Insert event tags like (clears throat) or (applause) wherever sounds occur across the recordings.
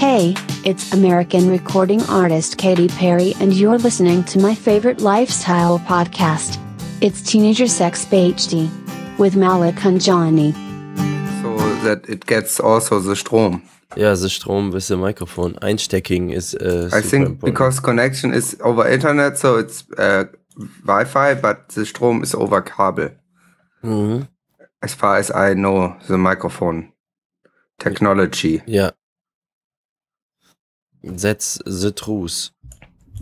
Hey, it's American recording artist Katy Perry, and you're listening to my favorite lifestyle podcast. It's Teenager Sex PhD with Malik and Johnny. So that it gets also the Strom. Yeah, the Strom with the microphone. Einstecking is uh, I think important. because connection is over internet, so it's uh, Wi-Fi, but the Strom is over Kabel. Mhm. As far as I know, the microphone technology. Yeah. That's the truth.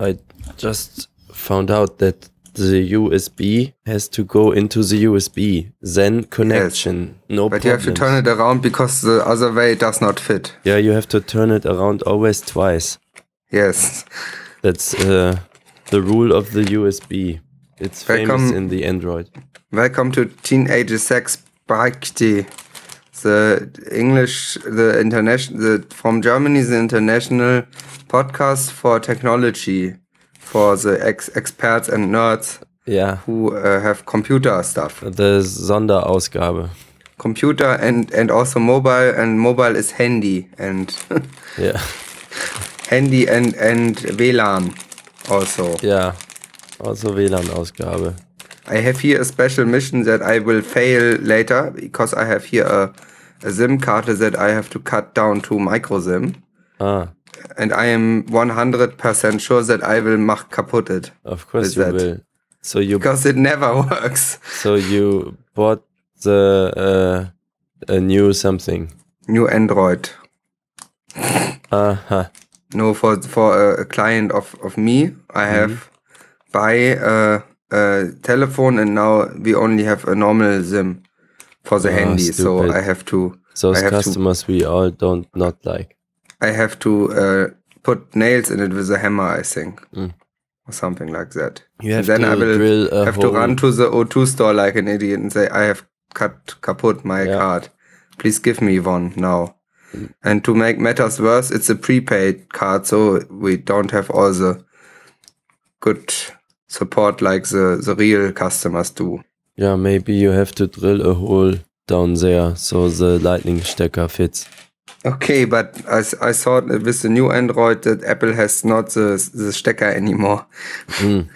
I just found out that the USB has to go into the USB, then connection. No But you have to turn it around because the other way does not fit. Yeah, you have to turn it around always twice. Yes. That's uh, the rule of the USB. It's famous Welcome. in the Android. Welcome to Teenage Sex Bhakti. The English, the international, the, from Germany, the international podcast for technology for the ex experts and nerds Ja, who uh, have computer stuff. the Sonderausgabe. Computer and, and also mobile, and mobile is handy and (laughs) Ja, handy and, and WLAN also. ja. Also WLAN-Ausgabe. I have here a special mission that I will fail later because I have here a, a SIM card that I have to cut down to micro SIM. Ah, And I am 100% sure that I will mach kaputt it. of course you that- will. So you Because it never (laughs) works. so you bought the uh, a new something. New Android. Aha. No, for for a, client of, of me, I have buy a, a telephone and now we only have a normal SIM for the Ah, handy. So. I have to Those have to- customers we all don't not like. I have to uh, put nails in it with a hammer, I think, Mm. or something like that. You have then to I will drill have hole. to run to the O2 store like an idiot and say, I have cut kaput my Yeah. card. Please give me one now. Mm. And to make matters worse, it's a prepaid card, so we don't have all the good support like the, the real customers do. Yeah, maybe you have to drill a hole down there so the lightning stecker fits. Okay, but I, I thought with the new Android that Apple has not the, the Stecker anymore. Mm.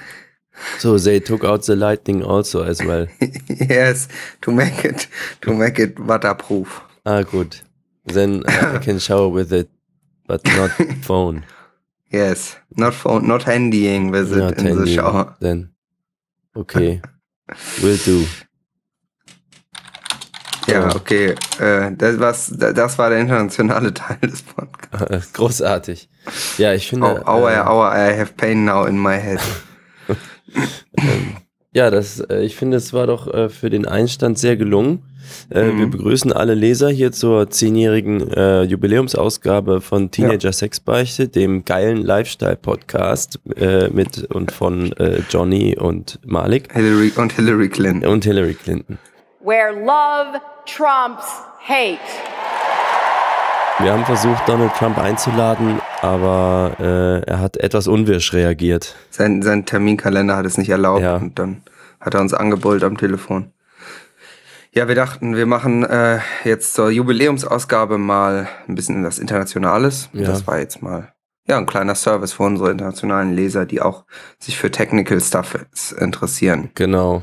So they took out the lightning also as well. (laughs) yes, to make it to make it waterproof. Ah, good. Then I can shower with it, but not (laughs) phone. Yes, not phone, not handying with it Not in the handy. shower. Then okay, will do. (laughs) Ja, okay. Äh, das, was, das war der internationale (laughs) Teil des Podcasts. (laughs) Großartig. Ja, ich finde. Oh, aua, äh, aua, I have pain now in my head. Ja, das, äh, ich finde, es war doch äh, für den Einstand sehr gelungen. Äh, Mhm. Wir begrüßen alle Leser hier zur zehnjährigen äh, Jubiläumsausgabe von Teenager Sexbeichte, dem geilen Lifestyle-Podcast äh, mit und von äh, Johnny und Malik Hillary und Hillary Clinton. und Hillary Clinton. where love trumps hate. Wir haben versucht, Donald Trump einzuladen, aber äh, er hat etwas unwirsch reagiert. Sein, sein Terminkalender hat es nicht erlaubt Ja. und dann hat er uns angebrüllt am Telefon. Ja, wir dachten, wir machen äh, jetzt zur Jubiläumsausgabe mal ein bisschen was Internationales. Ja. Das war jetzt mal ja ein kleiner Service für unsere internationalen Leser, die auch sich für Technical Stuff interessieren. Genau.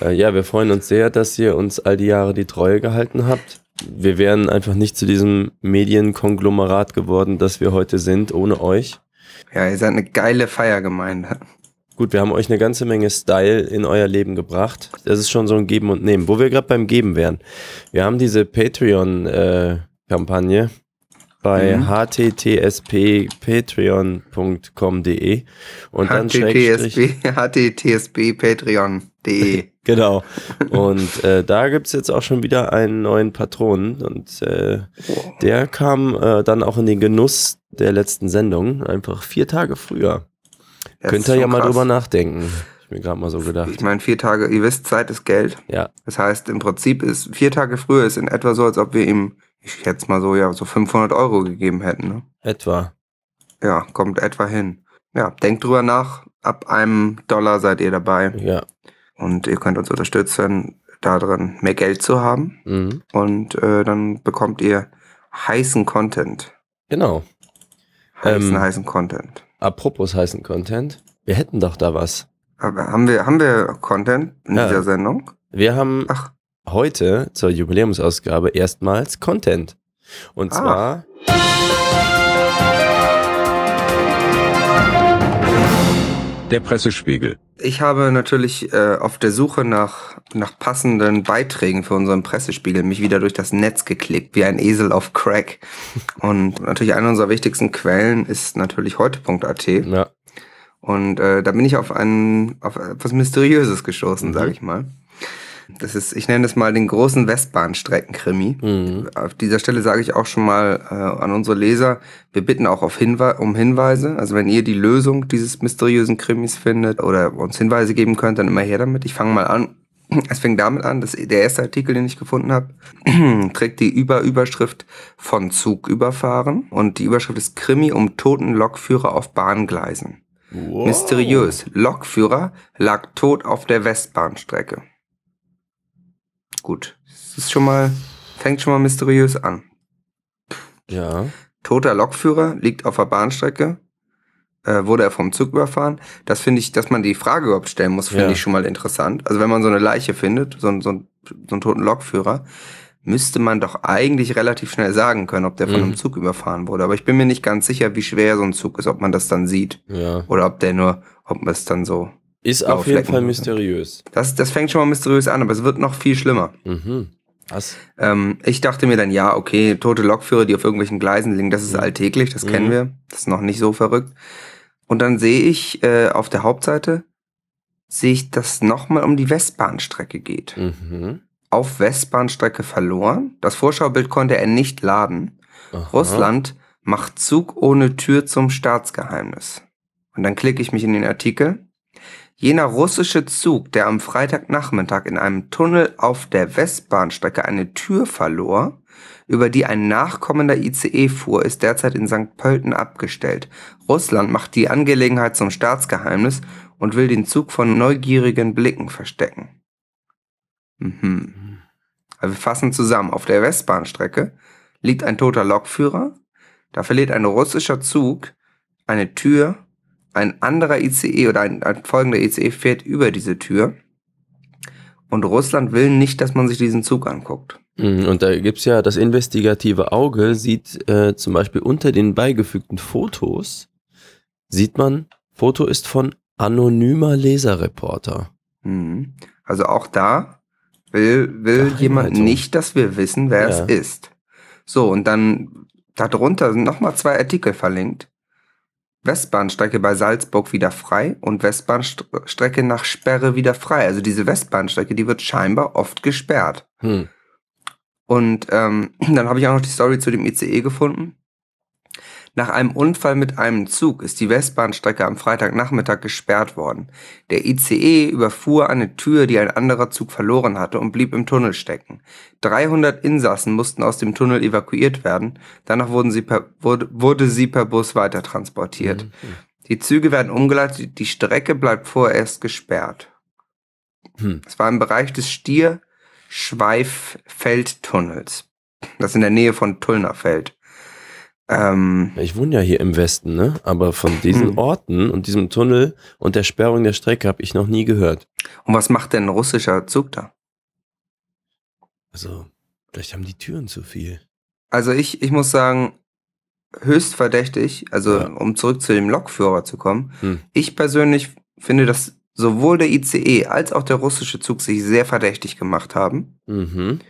Äh, ja, wir freuen uns sehr, dass ihr uns all die Jahre die Treue gehalten habt. Wir wären einfach nicht zu diesem Medienkonglomerat geworden, das wir heute sind, ohne euch. Ja, ihr seid eine geile Feiergemeinde. Gut, wir haben euch eine ganze Menge Style in euer Leben gebracht. Das ist schon so ein Geben und Nehmen. Wo wir gerade beim Geben wären. Wir haben diese Patreon-Kampagne bei Mhm. http patreon.com.de und dann http http patreon.de (laughs) Genau. Und äh, da gibt's jetzt auch schon wieder einen neuen Patron. Und äh, der kam äh, dann auch in den Genuss der letzten Sendung, einfach vier Tage früher. Könnt ihr ja mal krass. drüber nachdenken. Hab Ich mir gerade mal so gedacht. Ich meine, vier Tage, ihr wisst, Zeit ist Geld. Ja, Das heißt, im Prinzip ist vier Tage früher ist in etwa so, als ob wir ihm, ich schätze mal so, ja, so 500 Euro gegeben hätten. Ne? etwa. Ja, kommt etwa hin. Ja, denkt drüber nach. Ab einem Dollar seid ihr dabei. Ja. Und ihr könnt uns unterstützen, darin mehr Geld zu haben. Mhm. Und äh, dann bekommt ihr heißen Content. Genau. Heißen, Ähm. heißen Content. Apropos heißen Content. Wir hätten doch da was. Aber haben wir, haben wir Content in Ja. dieser Sendung? Wir haben Ach, heute zur Jubiläumsausgabe erstmals Content. Und Ah. zwar Der Pressespiegel. ich habe natürlich äh, auf der Suche nach, nach passenden Beiträgen für unseren Pressespiegel mich wieder durch das Netz geklickt, wie ein Esel auf Crack. Und natürlich eine unserer wichtigsten Quellen ist natürlich heute.at. ja, Und äh, da bin ich auf ein auf etwas Mysteriöses gestoßen, Mhm. sage ich mal. Das ist, ich nenne es mal den großen Westbahnstreckenkrimi. mhm. Auf dieser Stelle sage ich auch schon mal äh, an unsere Leser, wir bitten auch auf Hinwe um Hinweise. Also wenn ihr die Lösung dieses mysteriösen Krimis findet oder uns Hinweise geben könnt, dann immer her damit. Ich fange mal an. (clears throat) Es fängt damit an, dass der erste Artikel, den ich gefunden habe, (clears throat) trägt die Überüberschrift von Zug überfahren. Und die Überschrift ist Krimi um toten Lokführer auf Bahngleisen. Wow. Mysteriös. Lokführer lag tot auf der Westbahnstrecke. Gut. Das ist schon mal, fängt schon mal mysteriös an. Ja. Toter Lokführer liegt auf der Bahnstrecke. Äh, wurde er vom Zug überfahren? Das finde ich, dass man die Frage überhaupt stellen muss, finde Ja. ich schon mal interessant. Also wenn man so eine Leiche findet, so, so, so einen toten Lokführer, müsste man doch eigentlich relativ schnell sagen können, ob der von Mhm. einem Zug überfahren wurde. Aber ich bin mir nicht ganz sicher, wie schwer so ein Zug ist, ob man das dann sieht. Ja. Oder ob der nur, ob man es dann so Ist Blaue auf jeden Flecken Fall mysteriös. Das, das fängt schon mal mysteriös an, aber es wird noch viel schlimmer. Mhm. Was? Ähm, ich dachte mir dann, ja, okay, tote Lokführer, die auf irgendwelchen Gleisen liegen, das ist Mhm. alltäglich, das kennen Mhm. wir. Das ist noch nicht so verrückt. Und dann sehe ich äh, auf der Hauptseite, sehe ich, dass nochmal um die Westbahnstrecke geht. Mhm. Auf Westbahnstrecke verloren. Das Vorschaubild konnte er nicht laden. Aha. Russland macht Zug ohne Tür zum Staatsgeheimnis. Und dann klicke ich mich in den Artikel. Jener russische Zug, der am Freitagnachmittag in einem Tunnel auf der Westbahnstrecke eine Tür verlor, über die ein nachkommender ICE fuhr, ist derzeit in St. Pölten abgestellt. Russland macht die Angelegenheit zum Staatsgeheimnis und will den Zug von neugierigen Blicken verstecken. Mhm. Also wir fassen zusammen. Auf der Westbahnstrecke liegt ein toter Lokführer. Da verliert ein russischer Zug eine Tür. Ein anderer ICE oder ein, ein folgender ICE fährt über diese Tür. Und Russland will nicht, dass man sich diesen Zug anguckt. Mhm, Und da gibt's ja das investigative Auge, sieht äh, zum Beispiel unter den beigefügten Fotos, sieht man, Foto ist von anonymer Leserreporter. Mhm. Also auch da will, will jemand nicht, dass wir wissen, wer Ja. es ist. So, und dann darunter sind nochmal zwei Artikel verlinkt. Westbahnstrecke bei Salzburg wieder frei und Westbahnstrecke nach Sperre wieder frei. Also diese Westbahnstrecke, die wird scheinbar oft gesperrt. Hm. Und ähm, (clears throat) dann habe ich auch noch die Story zu dem ICE gefunden. Nach einem Unfall mit einem Zug ist die Westbahnstrecke am Freitagnachmittag gesperrt worden. Der ICE überfuhr eine Tür, die ein anderer Zug verloren hatte und blieb im Tunnel stecken. 300 Insassen mussten aus dem Tunnel evakuiert werden. Danach wurden sie per, wurde, wurde sie per Bus weiter transportiert. Mhm. Die Züge werden umgeleitet, die Strecke bleibt vorerst gesperrt. Hm. Es war im Bereich des Stier-Schweif-Feldtunnels. Das ist in der Nähe von Tullnerfeld. Ähm, Ich wohne ja hier im Westen, ne? Aber von diesen Hm. Orten und diesem Tunnel und der Sperrung der Strecke habe ich noch nie gehört. und was macht denn ein russischer Zug da? Also, vielleicht haben die Türen zu viel. Also ich, ich muss sagen, höchst verdächtig, also Ja. um zurück zu dem Lokführer zu kommen. Hm. Ich persönlich finde, dass sowohl der ICE als auch der russische Zug sich sehr verdächtig gemacht haben. Mhm.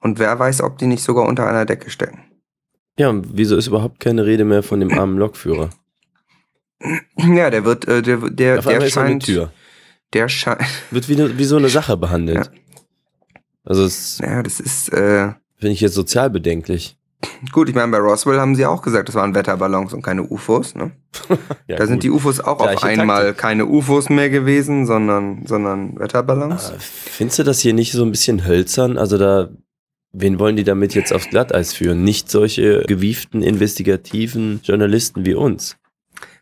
Und wer weiß, ob die nicht sogar unter einer Decke stecken. Ja, und wieso ist überhaupt keine Rede mehr von dem (clears throat) armen Lokführer? Ja, der wird, äh, der, der, Auf der scheint, Tür. der scheint, (laughs) Wird wie, eine- wie so eine Sache behandelt. Also, das ja, das ist, äh, finde ich jetzt sozial bedenklich. Gut, ich meine, bei Roswell haben sie auch gesagt, das waren Wetterballons und keine UFOs. Ne? (laughs) Ja, da sind gut. die UFOs auch auf Gleiche einmal Taktik. keine UFOs mehr gewesen, sondern, sondern Wetterballons. Äh, Findest du das hier nicht so ein bisschen hölzern? Also da, wen wollen die damit jetzt aufs Glatteis führen? Nicht solche gewieften, investigativen Journalisten wie uns.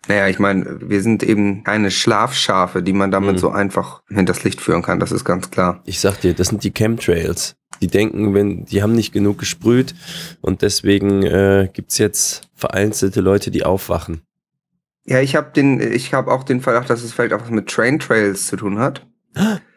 Naja, ich meine, wir sind eben keine Schlafschafe, die man damit Mhm. so einfach hinters Licht führen kann, das ist ganz klar. Ich sag dir, das sind die Chemtrails. Die denken, wenn die haben nicht genug gesprüht und deswegen äh, gibt's jetzt vereinzelte Leute, die aufwachen. Ja, ich habe den, ich habe auch den Verdacht, dass es vielleicht auch was mit Train Trails zu tun hat. (gasps)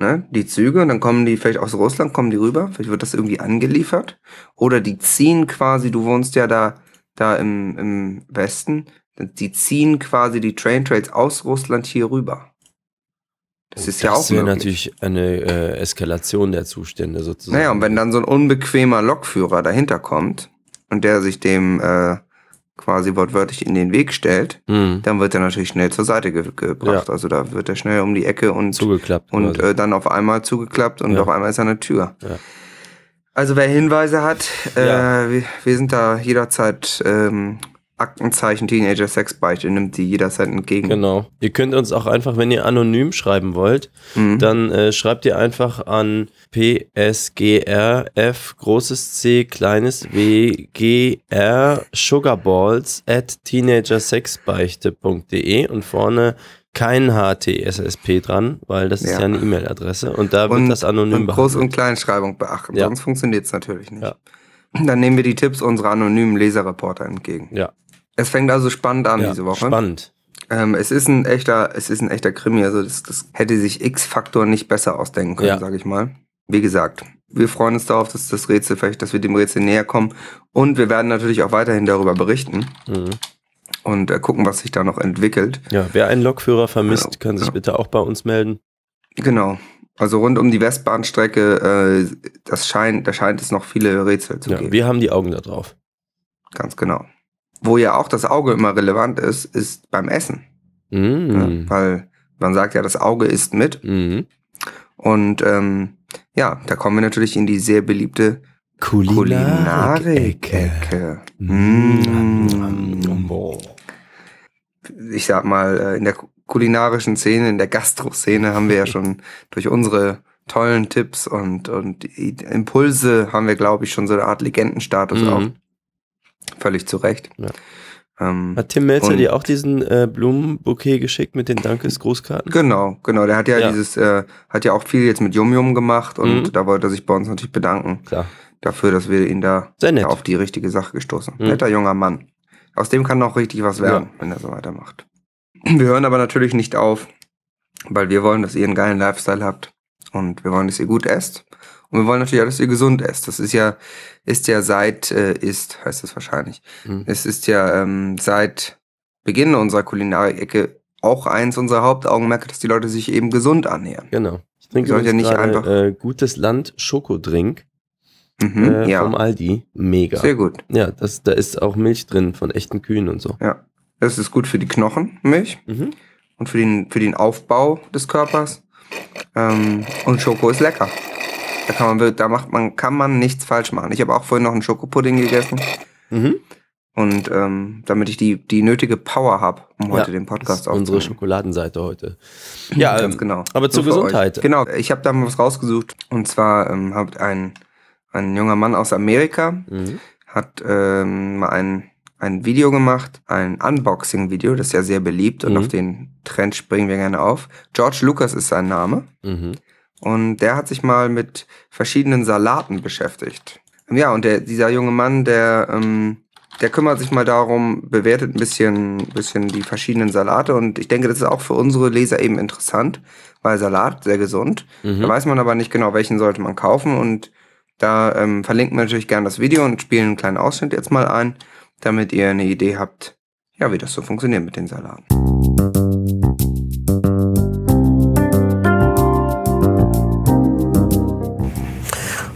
ne? Die Züge, und dann kommen die vielleicht aus Russland, kommen die rüber, vielleicht wird das irgendwie angeliefert. Oder die ziehen quasi, du wohnst ja da, da im, im Westen, die ziehen quasi die Train Trails aus Russland hier rüber. Das ist ja auch Das wäre natürlich eine äh, Eskalation der Zustände sozusagen. Naja, und wenn dann so ein unbequemer Lokführer dahinter kommt und der sich dem äh, quasi wortwörtlich in den Weg stellt, Mhm. dann wird er natürlich schnell zur Seite ge gebracht. Ja. Also da wird er schnell um die Ecke und, Zugeklappt. und äh, dann auf einmal zugeklappt und Ja. auf einmal ist er an der Tür. Ja. Also wer Hinweise hat, äh, wir, wir sind da jederzeit ähm, Aktenzeichen Teenager Sexbeichte, nimmt die jederzeit entgegen. Genau. Ihr könnt uns auch einfach, wenn ihr anonym schreiben wollt, Mhm. dann äh, schreibt ihr einfach an psgrf großes C kleines w g r sugarballs at teenagersexbeichte.de und vorne kein HTSSP dran, weil das ist Ja. eine E-Mail-Adresse und da wird und, das anonym und Groß- und Kleinschreibung beachten, Ja. sonst funktioniert es natürlich nicht. Ja. Dann nehmen wir die Tipps unserer anonymen Leserreporter entgegen. Ja, Es fängt also spannend an ja diese Woche. spannend. Ähm, es ist ein echter, es ist ein echter Krimi. Also das, das hätte sich X-Faktor nicht besser ausdenken können, Ja. sage ich mal. Wie gesagt, wir freuen uns darauf, dass das Rätsel vielleicht, dass wir dem Rätsel näher kommen. Und wir werden natürlich auch weiterhin darüber berichten Mhm. und äh, gucken, was sich da noch entwickelt. Ja, wer einen Lokführer vermisst, Genau, kann sich ja. bitte auch bei uns melden. Genau. Also rund um die Westbahnstrecke, äh, das scheint, da scheint es noch viele Rätsel zu Ja, geben. wir haben die Augen da drauf. Ganz genau. Wo ja auch das Auge immer relevant ist, ist beim Essen. Mhm. Ne? Weil man sagt ja, das Auge isst mit. Mhm. Und ähm, ja, da kommen wir natürlich in die sehr beliebte Kulinarik-Ecke. Mm. Boah. Ich sag mal, äh, in der kulinarischen Szene, in der Gastro-Szene haben wir ja schon (laughs) durch unsere tollen Tipps und, und Impulse haben wir, glaube ich, schon so eine Art Legendenstatus auch. Völlig zu Recht. Ja. Ähm, Hat Tim Melzer dir auch diesen äh, Blumenbouquet geschickt mit den Dankesgrußkarten? Genau, genau. Der hat ja, Ja. dieses, äh, hat ja auch viel jetzt mit Yum Yum gemacht und Mhm. da wollte er sich bei uns natürlich bedanken Klar. dafür, dass wir ihn da nett. auf die richtige Sache gestoßen. Mhm. Netter junger Mann. Aus dem kann noch richtig was werden, wenn er so weitermacht. Wir hören aber natürlich nicht auf, weil wir wollen, dass ihr einen geilen Lifestyle habt und wir wollen, dass ihr gut esst und wir wollen natürlich auch, dass ihr gesund esst. Das ist ja, ist ja seit, äh, ist, heißt es wahrscheinlich. Mhm. Es ist ja ähm, seit Beginn unserer Kulinarik-Ecke auch eins unserer Hauptaugenmerke, dass die Leute sich eben gesund ernähren. Genau. Ich trinke übrigens nicht gerade, einfach- äh, gutes Land Schokodrink Mhm, äh, ja, vom Aldi. Mega. sehr gut. Ja, das, da ist auch Milch drin von echten Kühen und so. Ja, das ist gut für die Knochen, Milch. Mhm. und für den, für den Aufbau des Körpers. Ähm, und Schoko ist lecker. Da kann man, da macht man, kann man nichts falsch machen. Ich habe auch vorhin noch einen Schokopudding gegessen. Mhm. Und ähm, damit ich die, die nötige Power habe, um heute Ja, den Podcast ist unsere aufzunehmen. Schokoladenseite heute. Ja, Ganz ähm, genau. aber zur Gesundheit. Euch. Genau, ich habe da mal was rausgesucht. Und zwar ähm, hat ein, ein junger Mann aus Amerika Mhm. hat ähm, mal ein, ein Video gemacht, ein Unboxing-Video, das ist ja sehr beliebt und Mhm. auf den Trend springen wir gerne auf. George Lucas ist sein Name. Mhm. Und der hat sich mal mit verschiedenen Salaten beschäftigt. Ja, und der, dieser junge Mann, der, ähm, der kümmert sich mal darum, bewertet ein bisschen, bisschen die verschiedenen Salate. Und ich denke, das ist auch für unsere Leser eben interessant, weil Salat sehr gesund. Mhm. Da weiß man aber nicht genau, welchen sollte man kaufen. Und da ähm, verlinken wir natürlich gerne das Video und spielen einen kleinen Ausschnitt jetzt mal ein, damit ihr eine Idee habt, ja, wie das so funktioniert mit den Salaten.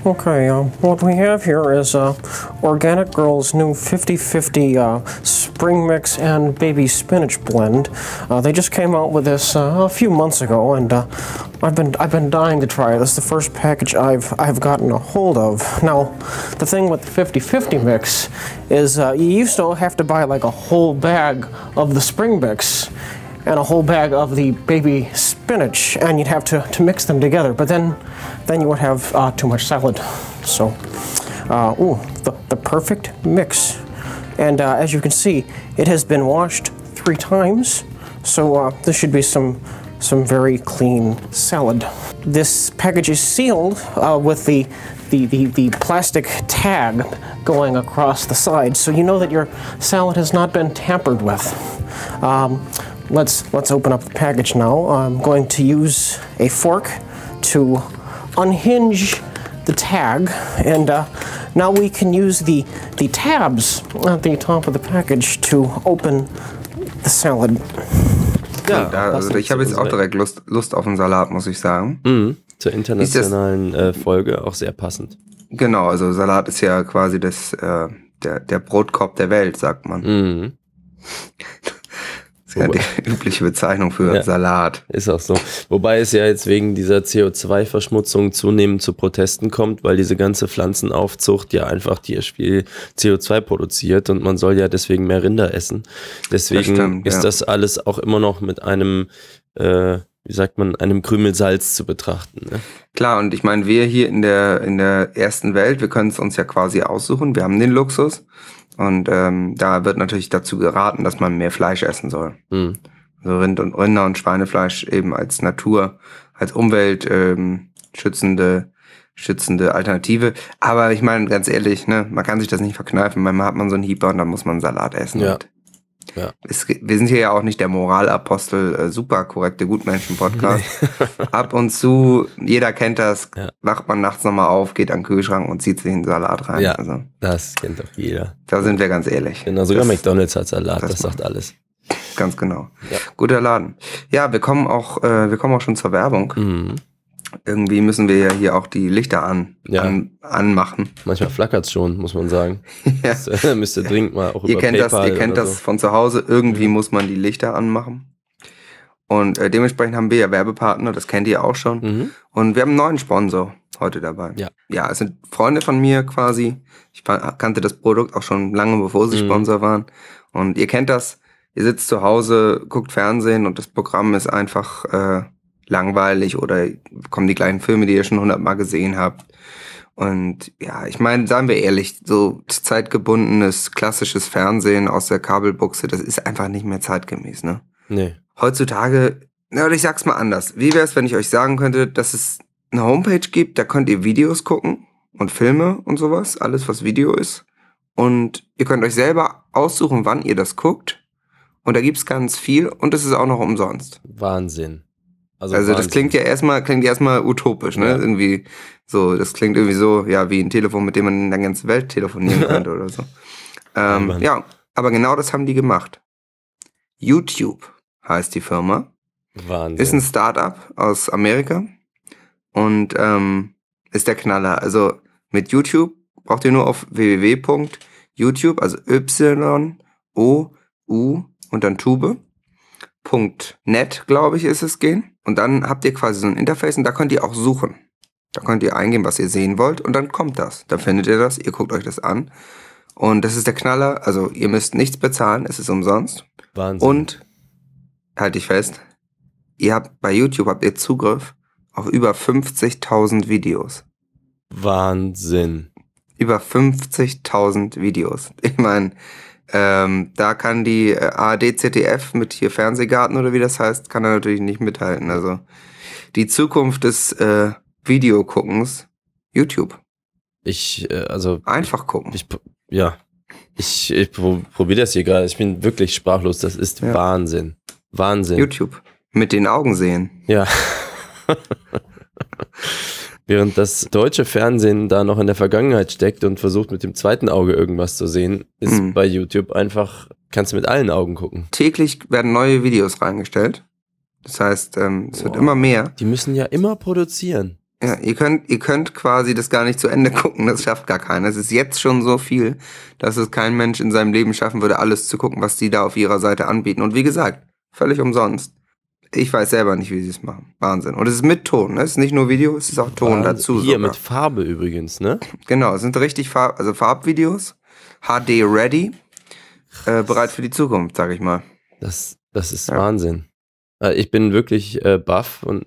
Okay, uh, what we have here is uh, Organic Girl's new 50-50 uh, spring mix and baby spinach blend. Uh, they just came out with this uh, a few months ago, and uh, I've been I've been dying to try it. This is the first package I've I've gotten a hold of. Now, the thing with the 50-50 mix is you used to have to buy like a whole bag of the spring mix and a whole bag of the baby spinach, and you'd have to, to mix them together. But then, then you would have uh, too much salad. So, uh, ooh, the, the perfect mix. And uh, as you can see, it has been washed three times. So uh, this should be some some very clean salad. This package is sealed uh, with the, the, the, the plastic tag going across the side, so you know that your salad has not been tampered with. Um, let's, let's open up the package now. I'm going to use a fork to unhinge the tag, and uh, now we can use the, the tabs at the top of the package to open the salad. Ja, Da, also ich habe jetzt auch direkt Lust, Lust auf einen Salat, muss ich sagen. Mhm, zur internationalen äh, Folge auch sehr passend. Genau, also Salat ist ja quasi das, äh, der, der Brotkorb der Welt, sagt man. Mhm. (laughs) Das ist ja die (laughs) übliche Bezeichnung für Ja. Salat. Ist auch so. Wobei es ja jetzt wegen dieser CO2-Verschmutzung zunehmend zu Protesten kommt, weil diese ganze Pflanzenaufzucht ja einfach tierisch viel CO2 produziert und man soll ja deswegen mehr Rinder essen. Deswegen stimmt, ist ja. das alles auch immer noch mit einem, äh, wie sagt man, einem Krümel Salz zu betrachten. Ne? Klar, und ich meine, wir hier in der, in der ersten Welt, wir können es uns ja quasi aussuchen. Wir haben den Luxus. Und ähm, da wird natürlich dazu geraten, dass man mehr Fleisch essen soll. Hm. Also Rind und Rinder und Schweinefleisch eben als Natur, als Umwelt ähm, schützende, schützende Alternative. Aber ich meine, ganz ehrlich, ne, man kann sich das nicht verkneifen. Manchmal hat man so einen Hieber und dann muss man Salat essen. Ja. Und Ja. Es, wir sind hier ja auch nicht der Moralapostel, äh, super korrekte Gutmenschen-Podcast. Ab und zu, jeder kennt das, Ja. wacht man nachts nochmal auf, geht an den Kühlschrank und zieht sich einen Salat rein. Ja. Also, Das kennt doch jeder. da sind wir ganz ehrlich. Genau, sogar Das- McDonalds hat Salat, das das, sagt alles. Ganz genau. Ja. Guter Laden. Ja, wir kommen auch, äh, wir kommen auch schon zur Werbung. Mhm. Irgendwie müssen wir ja hier auch die Lichter an, Ja. an anmachen. Manchmal flackert's schon, muss man sagen. (laughs) Ja. Das äh, (laughs) müsst ihr dringend mal auch Ihr über kennt das, PayPal ihr kennt das so. von zu Hause. Irgendwie muss man die Lichter anmachen. Und äh, dementsprechend haben wir ja Werbepartner, das kennt ihr auch schon. Mhm. Und wir haben einen neuen Sponsor heute dabei. Ja. Ja, es sind Freunde von mir quasi. Ich kannte das Produkt auch schon lange, bevor sie Mhm. Sponsor waren. Und ihr kennt das. Ihr sitzt zu Hause, guckt Fernsehen und das Programm ist einfach äh, langweilig oder kommen die gleichen Filme, die ihr schon hundertmal gesehen habt. Und ja, ich meine, seien wir ehrlich, so zeitgebundenes, klassisches Fernsehen aus der Kabelbuchse, das ist einfach nicht mehr zeitgemäß, ne? Nee. heutzutage, na, oder ich sag's mal anders. Wie wäre es, wenn ich euch sagen könnte, dass es eine Homepage gibt, da könnt ihr Videos gucken und Filme und sowas, alles was Video ist. Und ihr könnt euch selber aussuchen, wann ihr das guckt. Und da gibt's ganz viel und es ist auch noch umsonst. Wahnsinn. Also, das Wahnsinn. klingt ja erstmal, klingt ja erstmal utopisch, ne? Ja. Irgendwie so, das klingt irgendwie so, ja, wie ein Telefon, mit dem man in der ganzen Welt telefonieren (laughs) könnte oder so. Ähm, ja, aber genau das haben die gemacht. YouTube heißt die Firma. Wahnsinn. Ist ein Startup aus Amerika und ähm, ist der Knaller. Also mit YouTube braucht ihr nur auf www.youtube, also y o u und dann Tube. .net, glaube ich, ist es gehen. Und dann habt ihr quasi so ein Interface und da könnt ihr auch suchen. Da könnt ihr eingeben, was ihr sehen wollt und dann kommt das. Da findet ihr das, ihr guckt euch das an. Und das ist der Knaller. Also ihr müsst nichts bezahlen, es ist umsonst. Wahnsinn. Und halt dich fest, ihr habt bei YouTube habt ihr Zugriff auf über 50.000 Videos. Wahnsinn. Über 50.000 Videos. Ich meine, ähm, da kann die äh, ARD ZDF mit hier Fernsehgarten oder wie das heißt, kann er natürlich nicht mithalten. Also die Zukunft des äh, Videoguckens, YouTube. Ich, äh, also, Einfach gucken. ich, ja. Ich, ich pro, probiere das hier gerade. Ich bin wirklich sprachlos. Das ist Ja. Wahnsinn. Wahnsinn. YouTube. Mit den Augen sehen. Ja. (laughs) (laughs) Während das deutsche Fernsehen da noch in der Vergangenheit steckt und versucht mit dem zweiten Auge irgendwas zu sehen, ist Mhm. bei YouTube einfach, kannst du mit allen Augen gucken. Täglich werden neue Videos reingestellt. Das heißt, ähm, es wird Wow. immer mehr. Die müssen ja immer produzieren. Ja, ihr könnt, ihr könnt quasi das gar nicht zu Ende (laughs) gucken, das schafft gar keiner. Es ist jetzt schon so viel, dass es kein Mensch in seinem Leben schaffen würde, alles zu gucken, was die da auf ihrer Seite anbieten. Und wie gesagt, völlig umsonst. Ich weiß selber nicht, wie sie es machen. Wahnsinn. Und es ist mit Ton, ne? Es ist nicht nur Video, es ist auch Ton Wahnsinn. dazu. Hier sogar. mit Farbe übrigens, ne? Genau, es sind richtig Farb, also Farbvideos, HD ready, äh, bereit für die Zukunft, sag ich mal. Das, das ist Ja. Wahnsinn. Äh, Ich bin wirklich äh, baff und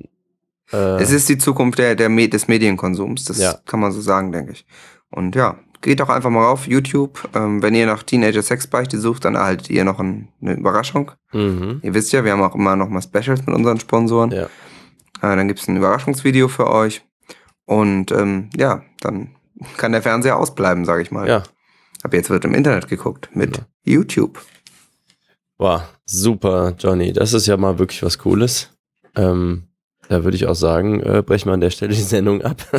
äh, Es ist die Zukunft der, der des Medienkonsums, das Ja. kann man so sagen, denke ich. Und ja, geht doch einfach mal rauf, YouTube. Ähm, wenn ihr nach Teenager Sexbeichte sucht, dann erhaltet ihr noch ein, eine Überraschung. Mhm. Ihr wisst ja, wir haben auch immer noch mal Specials mit unseren Sponsoren. Ja. Äh, dann gibt's ein Überraschungsvideo für euch. Und ähm, ja, dann kann der Fernseher ausbleiben, sage ich mal. Ja. Ab jetzt wird im Internet geguckt mit YouTube. Wow, super, Johnny. Das ist ja mal wirklich was Cooles. Ähm, da würde ich auch sagen, äh, brechen wir an der Stelle die Sendung ab. (laughs)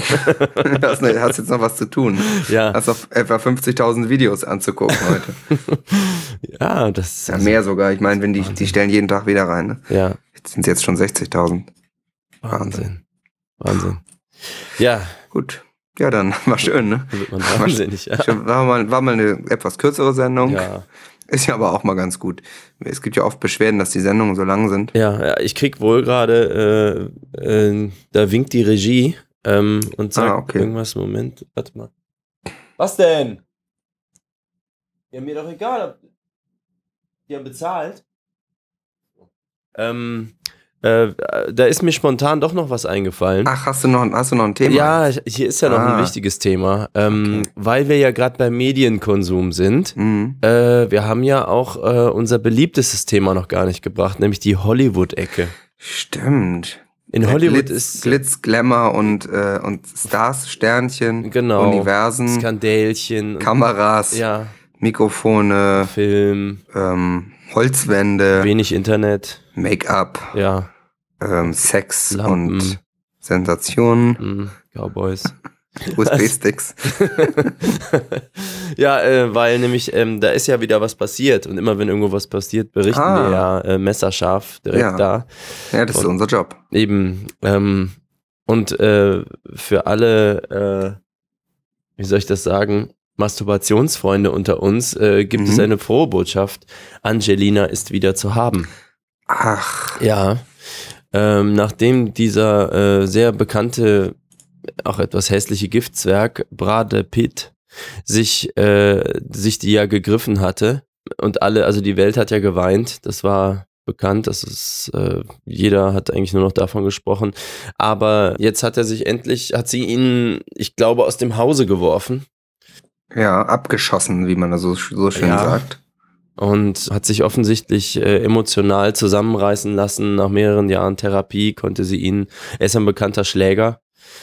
hast, ne- hast jetzt noch was zu tun. ja, Hast auf etwa 50.000 Videos anzugucken heute. (laughs) ja, das Ja, mehr sogar. Ich meine, wenn die, die stellen jeden Tag wieder rein. Ne? Ja, Jetzt sind jetzt schon 60.000. Wahnsinn. Wahnsinn. Ja, Gut. Ja, dann (laughs) war schön, ne? wird man wahnsinnig. Ja. War mal, war mal eine etwas kürzere Sendung. Ja. Ist ja aber auch mal ganz gut. Es gibt ja oft Beschwerden, dass die Sendungen so lang sind. Ja, ich krieg wohl gerade, äh, äh, da winkt die Regie ähm, und sagt Ah, okay. irgendwas. Moment, warte mal. Was denn? Ja, mir doch egal. ob- Die haben bezahlt. Ähm, äh, da ist mir spontan doch noch was eingefallen. Ach, hast du noch, ein- hast du noch ein Thema? Ja, hier ist ja noch ein Ah. wichtiges Thema, ähm, Okay. weil wir ja gerade beim Medienkonsum sind. Mhm. Äh, wir haben ja auch äh, unser beliebtestes Thema noch gar nicht gebracht, nämlich die Hollywood-Ecke. Stimmt. In Hollywood Glitz, ist Glitz, Glamour und, äh, und Stars, Sternchen, genau Universen, Skandälchen, und- Kameras, ja, Mikrofone, Film, ähm, Holzwände, wenig Internet, Make-up, ja, ähm, Sex Lampen. und Sensationen, mh, Cowboys. (laughs) USB-Sticks. (laughs) ja, äh, weil nämlich ähm, da ist ja wieder was passiert und immer wenn irgendwo was passiert, berichten Ah. wir ja äh, messerscharf direkt Ja. da. Ja, das ist Und- unser Job. Eben. Ähm, und äh, für alle, äh, wie soll ich das sagen, Masturbationsfreunde unter uns äh, gibt Mhm. es eine frohe Botschaft. Angelina ist wieder zu haben. Ach, Ja. Ähm, nachdem dieser äh, sehr bekannte, auch etwas hässliche Giftzwerg Brade Pitt sich, äh, sich die ja gegriffen hatte und alle, also die Welt hat ja geweint, das war bekannt, das ist, äh, jeder hat eigentlich nur noch davon gesprochen, aber jetzt hat er sich endlich, hat sie ihn, ich glaube, aus dem Hause geworfen ja, abgeschossen, wie man da so, so schön Ja. sagt. Und hat sich offensichtlich äh, emotional zusammenreißen lassen. Nach mehreren Jahren Therapie konnte sie ihn, er ist ein bekannter Schläger.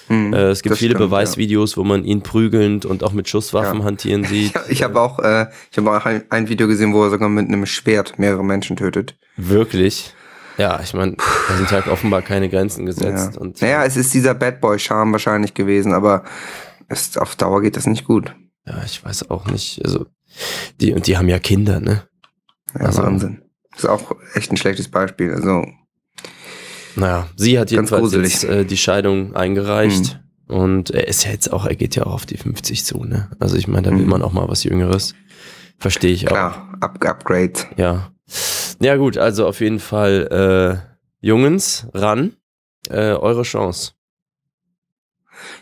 Mhm, Äh, es gibt viele stimmt, Beweisvideos, wo man ihn prügelnd und auch mit Schusswaffen Ja. hantieren (laughs) sieht. Ja. Ich habe auch, äh, ich habe auch ein, ein Video gesehen, wo er sogar mit einem Schwert mehrere Menschen tötet. Wirklich. Ja, ich meine, da sind halt offenbar keine Grenzen gesetzt. Ja. Und naja, es ist dieser Bad Boy Charme wahrscheinlich gewesen, aber es, auf Dauer geht das nicht gut. ja, ich weiß auch nicht. Also, die, und die haben ja Kinder, ne? Ja, Also- Wahnsinn. Das ist auch echt ein schlechtes Beispiel. Also, Naja, sie hat jedenfalls jetzt äh, die Scheidung eingereicht. Und er ist ja jetzt auch, er geht ja auch auf die 50 zu, ne? Also ich meine, da will Mhm. man auch mal was Jüngeres. Verstehe ich auch. klar, Up Upgrade. Ja. Ja, gut, also auf jeden Fall, äh, Jungens, ran. Äh, eure Chance.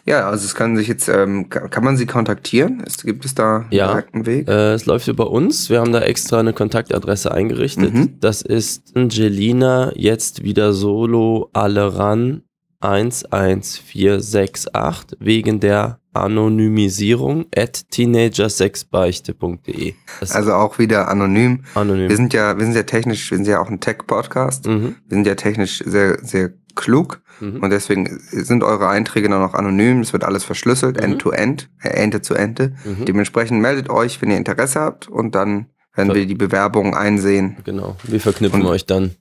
Ja, also es kann sich jetzt, ähm, ka- kann man sie kontaktieren? Ist, gibt es da Ja. einen direkten Weg? Äh, es läuft über uns. Wir haben da extra eine Kontaktadresse eingerichtet. Mhm. Das ist Angelina, jetzt wieder solo, alle ran, 11468, wegen der Anonymisierung at teenagersexbeichte.de. Also auch wieder anonym. anonym. Wir sind ja, wir sind ja technisch, wir sind ja auch ein Tech-Podcast. mhm. Wir sind ja technisch sehr, sehr klug. Mhm. Und deswegen sind eure Einträge dann auch anonym. Es wird alles verschlüsselt, Mhm. end-to-end, äh, Ende zu Ende. Mhm. Dementsprechend meldet euch, wenn ihr Interesse habt und dann werden Ver- wir die Bewerbungen einsehen. Genau. Wir verknüpfen Und- euch dann.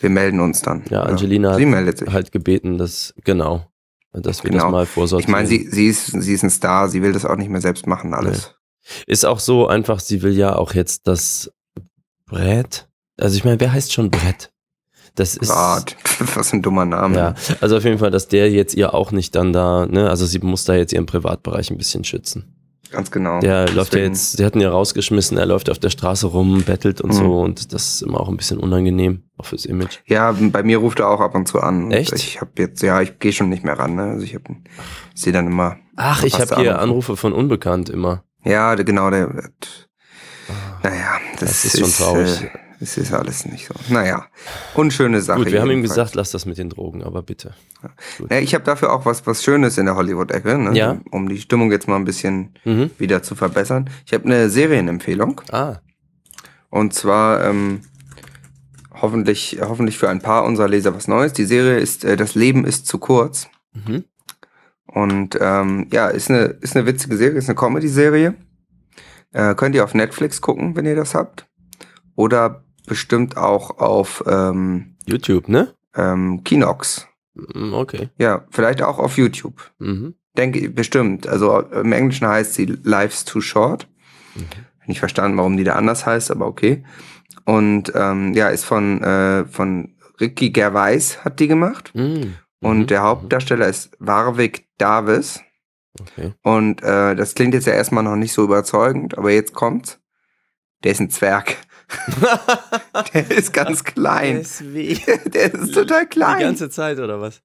Wir melden uns dann. Ja, Angelina Sie hat meldet sich. halt gebeten, dass, genau, dass wir Genau. das mal vorsortieren. Ich meine, sie, sie, ist, sie ist ein Star, sie will das auch nicht mehr selbst machen, alles. Ist auch so einfach, sie will ja auch jetzt das Brett. Also ich meine, wer heißt schon Brett? Das ist. Gott, (laughs) was ein dummer Name. Ja, also auf jeden Fall, dass der jetzt ihr auch nicht dann da, ne, also sie muss da jetzt ihren Privatbereich ein bisschen schützen. Ganz genau. Der läuft ja Deswegen- jetzt, sie hatten ja rausgeschmissen, er läuft auf der Straße rum, bettelt und Mhm. so und das ist immer auch ein bisschen unangenehm, auch fürs Image. Ja, bei mir ruft er auch ab und zu an. Echt? Ich habe jetzt, ja, ich gehe schon nicht mehr ran. Ne? Also ich habe, sehe dann immer. Ach, ich habe hier Anrufe. Von Unbekannt immer. Ja, genau, der. wird- Naja, das, Das ist schon traurig. Äh, es ist alles nicht so. Naja, unschöne Sache. Gut, wir haben ihm gesagt, lass das mit den Drogen, aber bitte. Ja, ich habe dafür auch was, was Schönes in der Hollywood-Ecke, ne? Ja. um die Stimmung jetzt mal ein bisschen Mhm. wieder zu verbessern. Ich habe eine Serienempfehlung. Ah, Und zwar ähm, hoffentlich, hoffentlich für ein paar unserer Leser was Neues. Die Serie ist äh, Das Leben ist zu kurz. mhm. Und ähm, ja, ist eine, ist eine witzige Serie, ist eine Comedy-Serie. Äh, könnt ihr auf Netflix gucken, wenn ihr das habt. Oder bestimmt auch auf ähm, YouTube, ne? ähm, Kinox. Mm, Okay. Ja, vielleicht auch auf YouTube. Mhm. Denke ich, bestimmt. Also im Englischen heißt sie Life's Too Short. Nicht verstanden, warum die da anders heißt, aber okay. Und ähm, ja, ist von, äh, von Ricky Gervais hat die gemacht. Mhm. Und Mhm. der Hauptdarsteller ist Warwick Davis. Okay. Und äh, das klingt jetzt ja erstmal noch nicht so überzeugend, aber jetzt kommt's. Der ist ein Zwerg. (laughs) Der ist ganz klein. Deswegen. (laughs) Der ist total Die klein. ganze Zeit, oder was?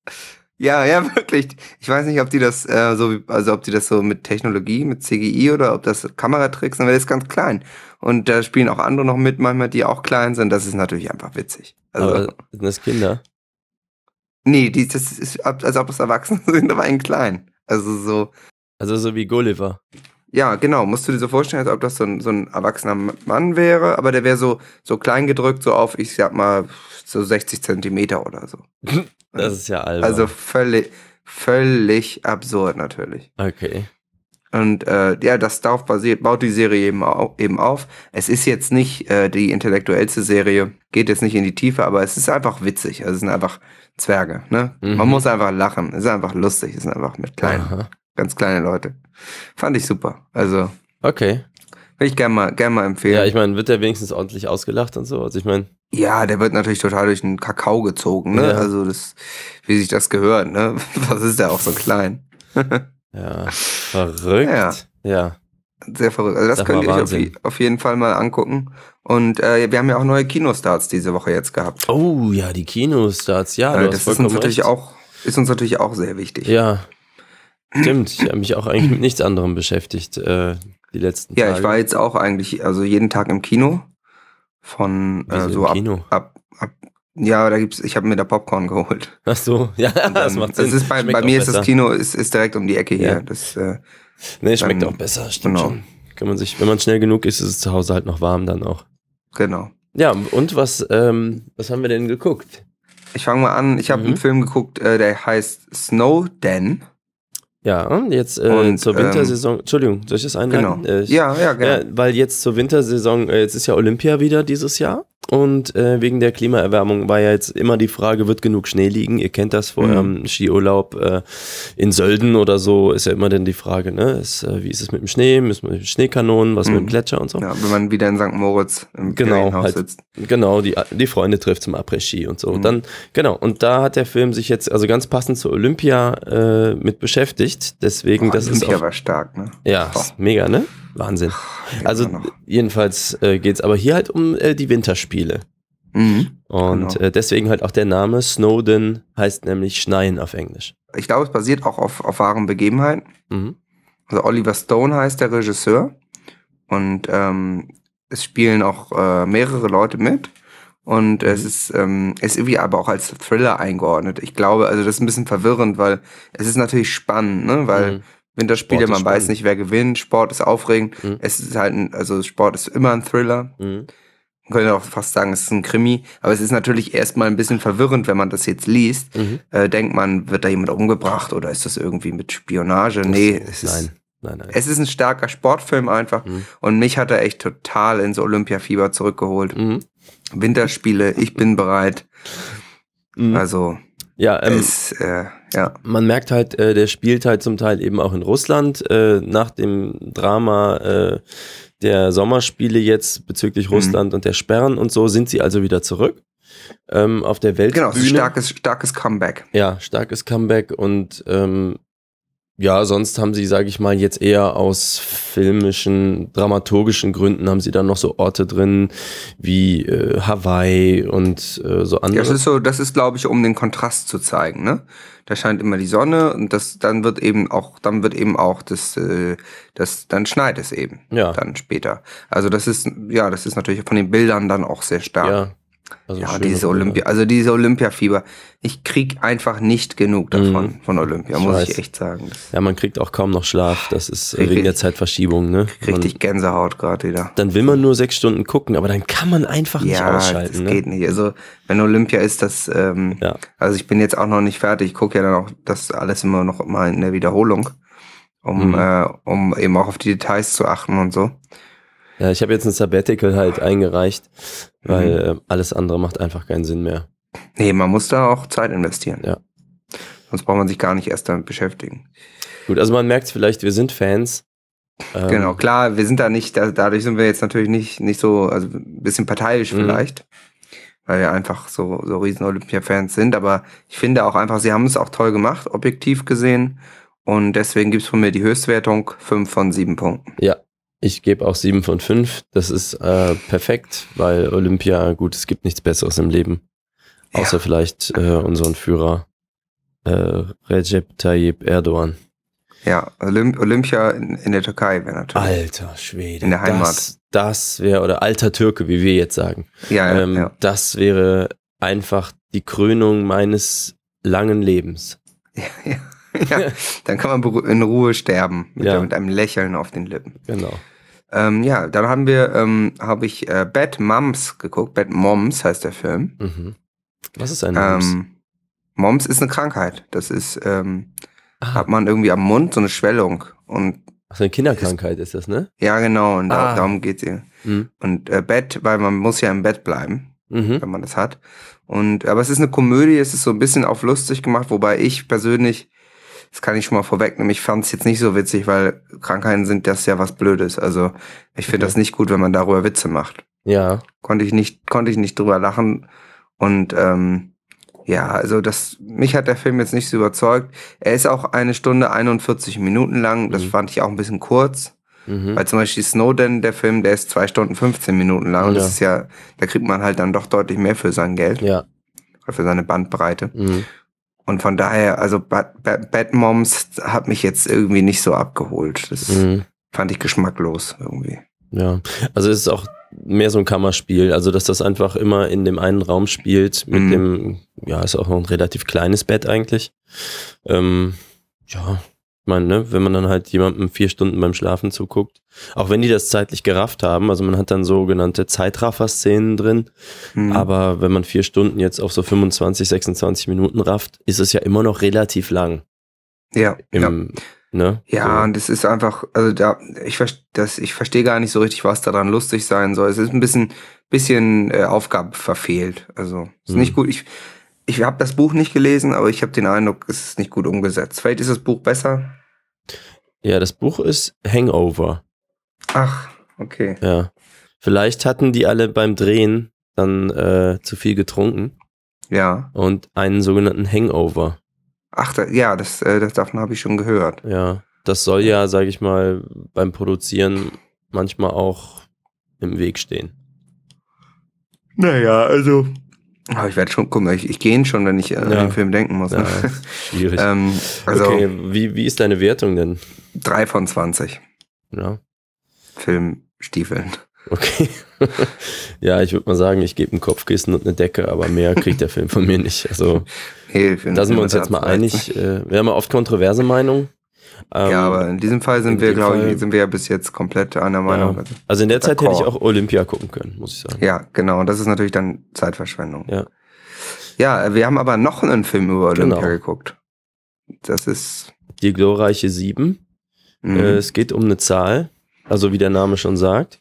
Ja, ja, wirklich. Ich weiß nicht, ob die das äh, so, wie- also ob die das so mit Technologie, mit CGI oder ob das Kameratricks sind, weil der ist ganz klein. Und da spielen auch andere noch mit, manchmal, die auch klein sind. Das ist natürlich einfach witzig. Also, aber sind das Kinder? nee, die, das ist, als ob es Erwachsene (laughs) sind, aber in klein. Also so, Also so wie Gulliver. Ja, genau. Musst du dir so vorstellen, als ob das so ein, so ein erwachsener Mann wäre, aber der wäre so, so klein gedrückt, so auf, ich sag mal, so 60 Zentimeter oder so. (laughs) Das ist ja albern. Also völlig, völlig absurd natürlich. okay. Und äh, ja, das darauf basiert, baut die Serie eben, au eben auf. Es ist jetzt nicht äh, die intellektuellste Serie, geht jetzt nicht in die Tiefe, aber es ist einfach witzig. Also es sind einfach Zwerge. Ne? Mhm. Man muss einfach lachen. Es ist einfach lustig. Es sind einfach mit kleinen, Aha. Ganz kleine Leute. Fand ich super. Also Okay. will ich gerne mal, gern mal empfehlen. Ja, ich meine, wird der wenigstens ordentlich ausgelacht und so? Also ich meine, Ja, der wird natürlich total durch den Kakao gezogen, ne? Ja. Also das, wie sich das gehört, ne? (laughs) Was ist der auch so klein? (laughs) ja, verrückt. Ja. ja. Sehr verrückt. Also das Sag könnt ihr euch auf, auf jeden Fall mal angucken. Und äh, wir haben ja auch neue Kinostarts diese Woche jetzt gehabt. Oh ja, die Kinostarts, ja, hast das ist uns natürlich recht. auch, ist uns natürlich auch sehr wichtig. Ja, stimmt. Ich habe mich auch eigentlich mit nichts anderem beschäftigt äh, die letzten Ja, Tage. ich war jetzt auch eigentlich, also jeden Tag im Kino. Von äh, so ab, Kino? ab, ab. Ja, da gibt's, ich habe mir da Popcorn geholt. Ach so, (laughs) ja, das Ähm, macht Sinn. Das ist bei, Schmeckt bei mir ist besser. das Kino ist, ist direkt um die Ecke hier. Ja. Das, äh, Nee, schmeckt dann- auch besser, stimmt genau. schon. Kann man sich, wenn man schnell genug ist, ist es zu Hause halt noch warm dann auch. genau. Ja, und was, ähm, was haben wir denn geguckt? Ich fange mal an. Ich habe Mhm. einen Film geguckt, äh, der heißt Snowden. Ja, jetzt äh, Und, zur ähm, Wintersaison. Entschuldigung, soll ich das einleiten? Genau. Äh, ich- ja, ja, genau. Ja, weil jetzt zur Wintersaison, äh, jetzt ist ja Olympia wieder dieses Jahr. Und äh, wegen der Klimaerwärmung war ja jetzt immer die Frage, wird genug Schnee liegen? Ihr kennt das vor Mhm. eurem Skiurlaub äh, in Sölden oder so, ist ja immer dann die Frage, ne? Ist, äh, wie ist es mit dem Schnee? Müssen wir mit Schneekanonen, was mit dem Mhm. Gletscher und so? Ja, wenn man wieder in St. Moritz im Genau, halt. sitzt. Genau, die, die Freunde trifft zum Après-Ski und so. Mhm. Dann, genau, und da hat der Film sich jetzt also ganz passend zur Olympia äh, mit beschäftigt. Deswegen, Boah, das ist Olympia war stark, ne? ja, ist mega, ne? Wahnsinn. Also jedenfalls äh, geht's aber hier halt um äh, die Winterspiele. Mhm. Und Genau. äh, deswegen halt auch der Name Snowden heißt nämlich Schneien auf Englisch. Ich glaube, es basiert auch auf, auf wahren Begebenheiten. Mhm. Also Oliver Stone heißt der Regisseur. Und ähm, es spielen auch äh, mehrere Leute mit. Und Mhm. es ist, ähm, ist irgendwie aber auch als Thriller eingeordnet. Ich glaube, also das ist ein bisschen verwirrend, weil es ist natürlich spannend, ne? Weil Mhm. Winterspiele, man weiß nicht, wer gewinnt. Sport ist aufregend. Mhm. Es ist halt, ein, also Sport ist immer ein Thriller. Mhm. Man könnte auch fast sagen, es ist ein Krimi. Aber es ist natürlich erstmal ein bisschen verwirrend, wenn man das jetzt liest. Mhm. Äh, denkt man, wird da jemand umgebracht oder ist das irgendwie mit Spionage? Nee, es ist, nein, nein, nein. es ist ein starker Sportfilm einfach. Mhm. Und mich hat er echt total ins Olympiafieber zurückgeholt. Mhm. Winterspiele, ich bin bereit. Mhm. Also, ja, ähm, es, äh, ja. man merkt halt, äh, der spielt halt zum Teil eben auch in Russland. Äh, nach dem Drama äh, der Sommerspiele jetzt bezüglich Mhm. Russland und der Sperren und so sind sie also wieder zurück. Ähm, auf der Genau, Weltbühne. ein starkes, starkes Comeback. Ja, starkes Comeback und ähm, ja, sonst haben sie, sage ich mal, jetzt eher aus filmischen, dramaturgischen Gründen haben sie dann noch so Orte drin wie äh, Hawaii und äh, so Ja, andere. das ist so, das ist, glaube ich, um den Kontrast zu zeigen, ne? Da scheint immer die Sonne und das, dann wird eben auch, dann wird eben auch das, äh, das, dann schneit es eben. Ja. Dann später. Also das ist, ja, das ist natürlich von den Bildern dann auch sehr stark. ja, also Ja, diese. Olympia, also diese Olympiafieber. Ich krieg einfach nicht genug davon, Mhm. von Olympia, Ich muss weiß. ich echt sagen. Das Ja, man kriegt auch kaum noch Schlaf. Das ist Richtig. wegen der Zeitverschiebung, ne? Man, richtig Gänsehaut gerade wieder. dann will man nur sechs Stunden gucken, aber dann kann man einfach nicht Ja, ausschalten. das ne? geht nicht. Also, wenn Olympia ist, das, ähm, Ja. also ich bin jetzt auch noch nicht fertig. Ich gucke ja dann auch das alles immer noch mal in der Wiederholung, um, Mhm. äh, um eben auch auf die Details zu achten und so. Ja, ich habe jetzt ein Sabbatical halt eingereicht, weil Mhm. äh, alles andere macht einfach keinen Sinn mehr. Nee, man muss da auch Zeit investieren. Ja. Sonst braucht man sich gar nicht erst damit beschäftigen. Gut, also man merkt vielleicht, wir sind Fans. Ähm, Genau, klar, wir sind da nicht, da, dadurch sind wir jetzt natürlich nicht, nicht so, also ein bisschen parteiisch Mhm. vielleicht, weil wir einfach so, so riesen Olympia-Fans sind, aber ich finde auch einfach, sie haben es auch toll gemacht, objektiv gesehen und deswegen gibt's von mir die Höchstwertung 5 von 7 Punkten. Ja, ich gebe auch sieben von fünf. Das ist äh, perfekt, weil Olympia, gut, es gibt nichts Besseres im Leben. Außer Ja. vielleicht äh, unseren Führer äh, Recep Tayyip Erdogan. Ja, Olymp Olympia in, in der Türkei wäre natürlich. Alter Schwede. In der Heimat. Das, das wäre, oder alter Türke, wie wir jetzt sagen. Ja, ja, ähm, ja. Das wäre einfach die Krönung meines langen Lebens. ja. ja. (laughs) Dann kann man in Ruhe sterben, mit, Ja. mit einem Lächeln auf den Lippen. Genau. Ähm, ja, dann haben wir, ähm, habe ich äh, Bad Moms geguckt. Bad Moms heißt der Film. Mhm. Was ist ein Moms? Ähm, Moms ist eine Krankheit. Das ist, ähm, ah, hat man irgendwie am Mund so eine Schwellung. Und ach, so eine Kinderkrankheit ist das, ne? ja, genau, und Ah. darum geht's ihr. Mhm. Und äh, Bett, weil man muss ja im Bett bleiben, Mhm. wenn man das hat. Und aber es ist eine Komödie, es ist so ein bisschen auf lustig gemacht, wobei ich persönlich, das kann ich schon mal vorwegnehmen, ich fand es jetzt nicht so witzig, weil Krankheiten sind das ja was Blödes. Also ich finde Okay. das nicht gut, wenn man darüber Witze macht. Ja. Konnte ich nicht, konnte ich nicht drüber lachen. Und ähm, ja, also das, mich hat der Film jetzt nicht so überzeugt. Er ist auch eine Stunde 41 Minuten lang. Das Mhm. fand ich auch ein bisschen kurz. Mhm. Weil zum Beispiel Snowden, der Film, der ist zwei Stunden 15 Minuten lang. Und Ja. das ist ja, da kriegt man halt dann doch deutlich mehr für sein Geld. Ja. Oder für seine Bandbreite. Mhm. Und von daher, also Bad, Bad, Bad Moms hat mich jetzt irgendwie nicht so abgeholt. Das Mhm. fand ich geschmacklos irgendwie. Ja, also es ist auch mehr so ein Kammerspiel, also dass das einfach immer in dem einen Raum spielt mit Mhm. dem, ja, ist auch noch ein relativ kleines Bett eigentlich. Ähm, ja, ich meine, ne, wenn man dann halt jemandem vier Stunden beim Schlafen zuguckt, auch wenn die das zeitlich gerafft haben, also man hat dann sogenannte Zeitraffer-Szenen drin, Mhm. aber wenn man vier Stunden jetzt auf so 25, 26 Minuten rafft, ist es ja immer noch relativ lang. ja, ja. Im, Ne? Ja, So. und es ist einfach, also da, ich, das, ich verstehe gar nicht so richtig, was daran lustig sein soll. Es ist ein bisschen, bisschen äh, Aufgabe verfehlt. Also ist Mhm. nicht gut. Ich, ich habe das Buch nicht gelesen, aber ich habe den Eindruck, es ist nicht gut umgesetzt. Vielleicht ist das Buch besser. ja, das Buch ist Hangover. Ach, okay. Ja. Vielleicht hatten die alle beim Drehen dann äh, zu viel getrunken Ja. und einen sogenannten Hangover. Ach, da, ja, das, äh, das davon habe ich schon gehört. Ja. Das soll ja, sage ich mal, beim Produzieren manchmal auch im Weg stehen. Naja, also. Aber ich werde schon gucken, ich, ich gehe schon, wenn ich äh, an Ja. den Film denken muss. Ja, Ne? schwierig. (laughs) ähm, also okay, wie, wie ist deine Wertung denn? drei von 20 Ja, Filmstiefeln. okay. (laughs) ja, ich würde mal sagen, ich gebe ein Kopfkissen und eine Decke, aber mehr kriegt der Film von mir nicht. Also (laughs) Nee, da sind wir uns jetzt mal einig. Äh, wir haben ja oft kontroverse Meinungen. Ähm, ja, aber in diesem Fall in sind wir, glaube ich, sind wir ja bis jetzt komplett einer Meinung. Ja. Also in der Zeit hätte ich auch Olympia gucken können, muss ich sagen. Ja, genau. Und das ist natürlich dann Zeitverschwendung. Ja. Ja, wir haben aber noch einen Film über Olympia Genau. geguckt. Das ist. Die glorreiche Sieben. mh, Äh, es geht um eine Zahl, also wie der Name schon sagt.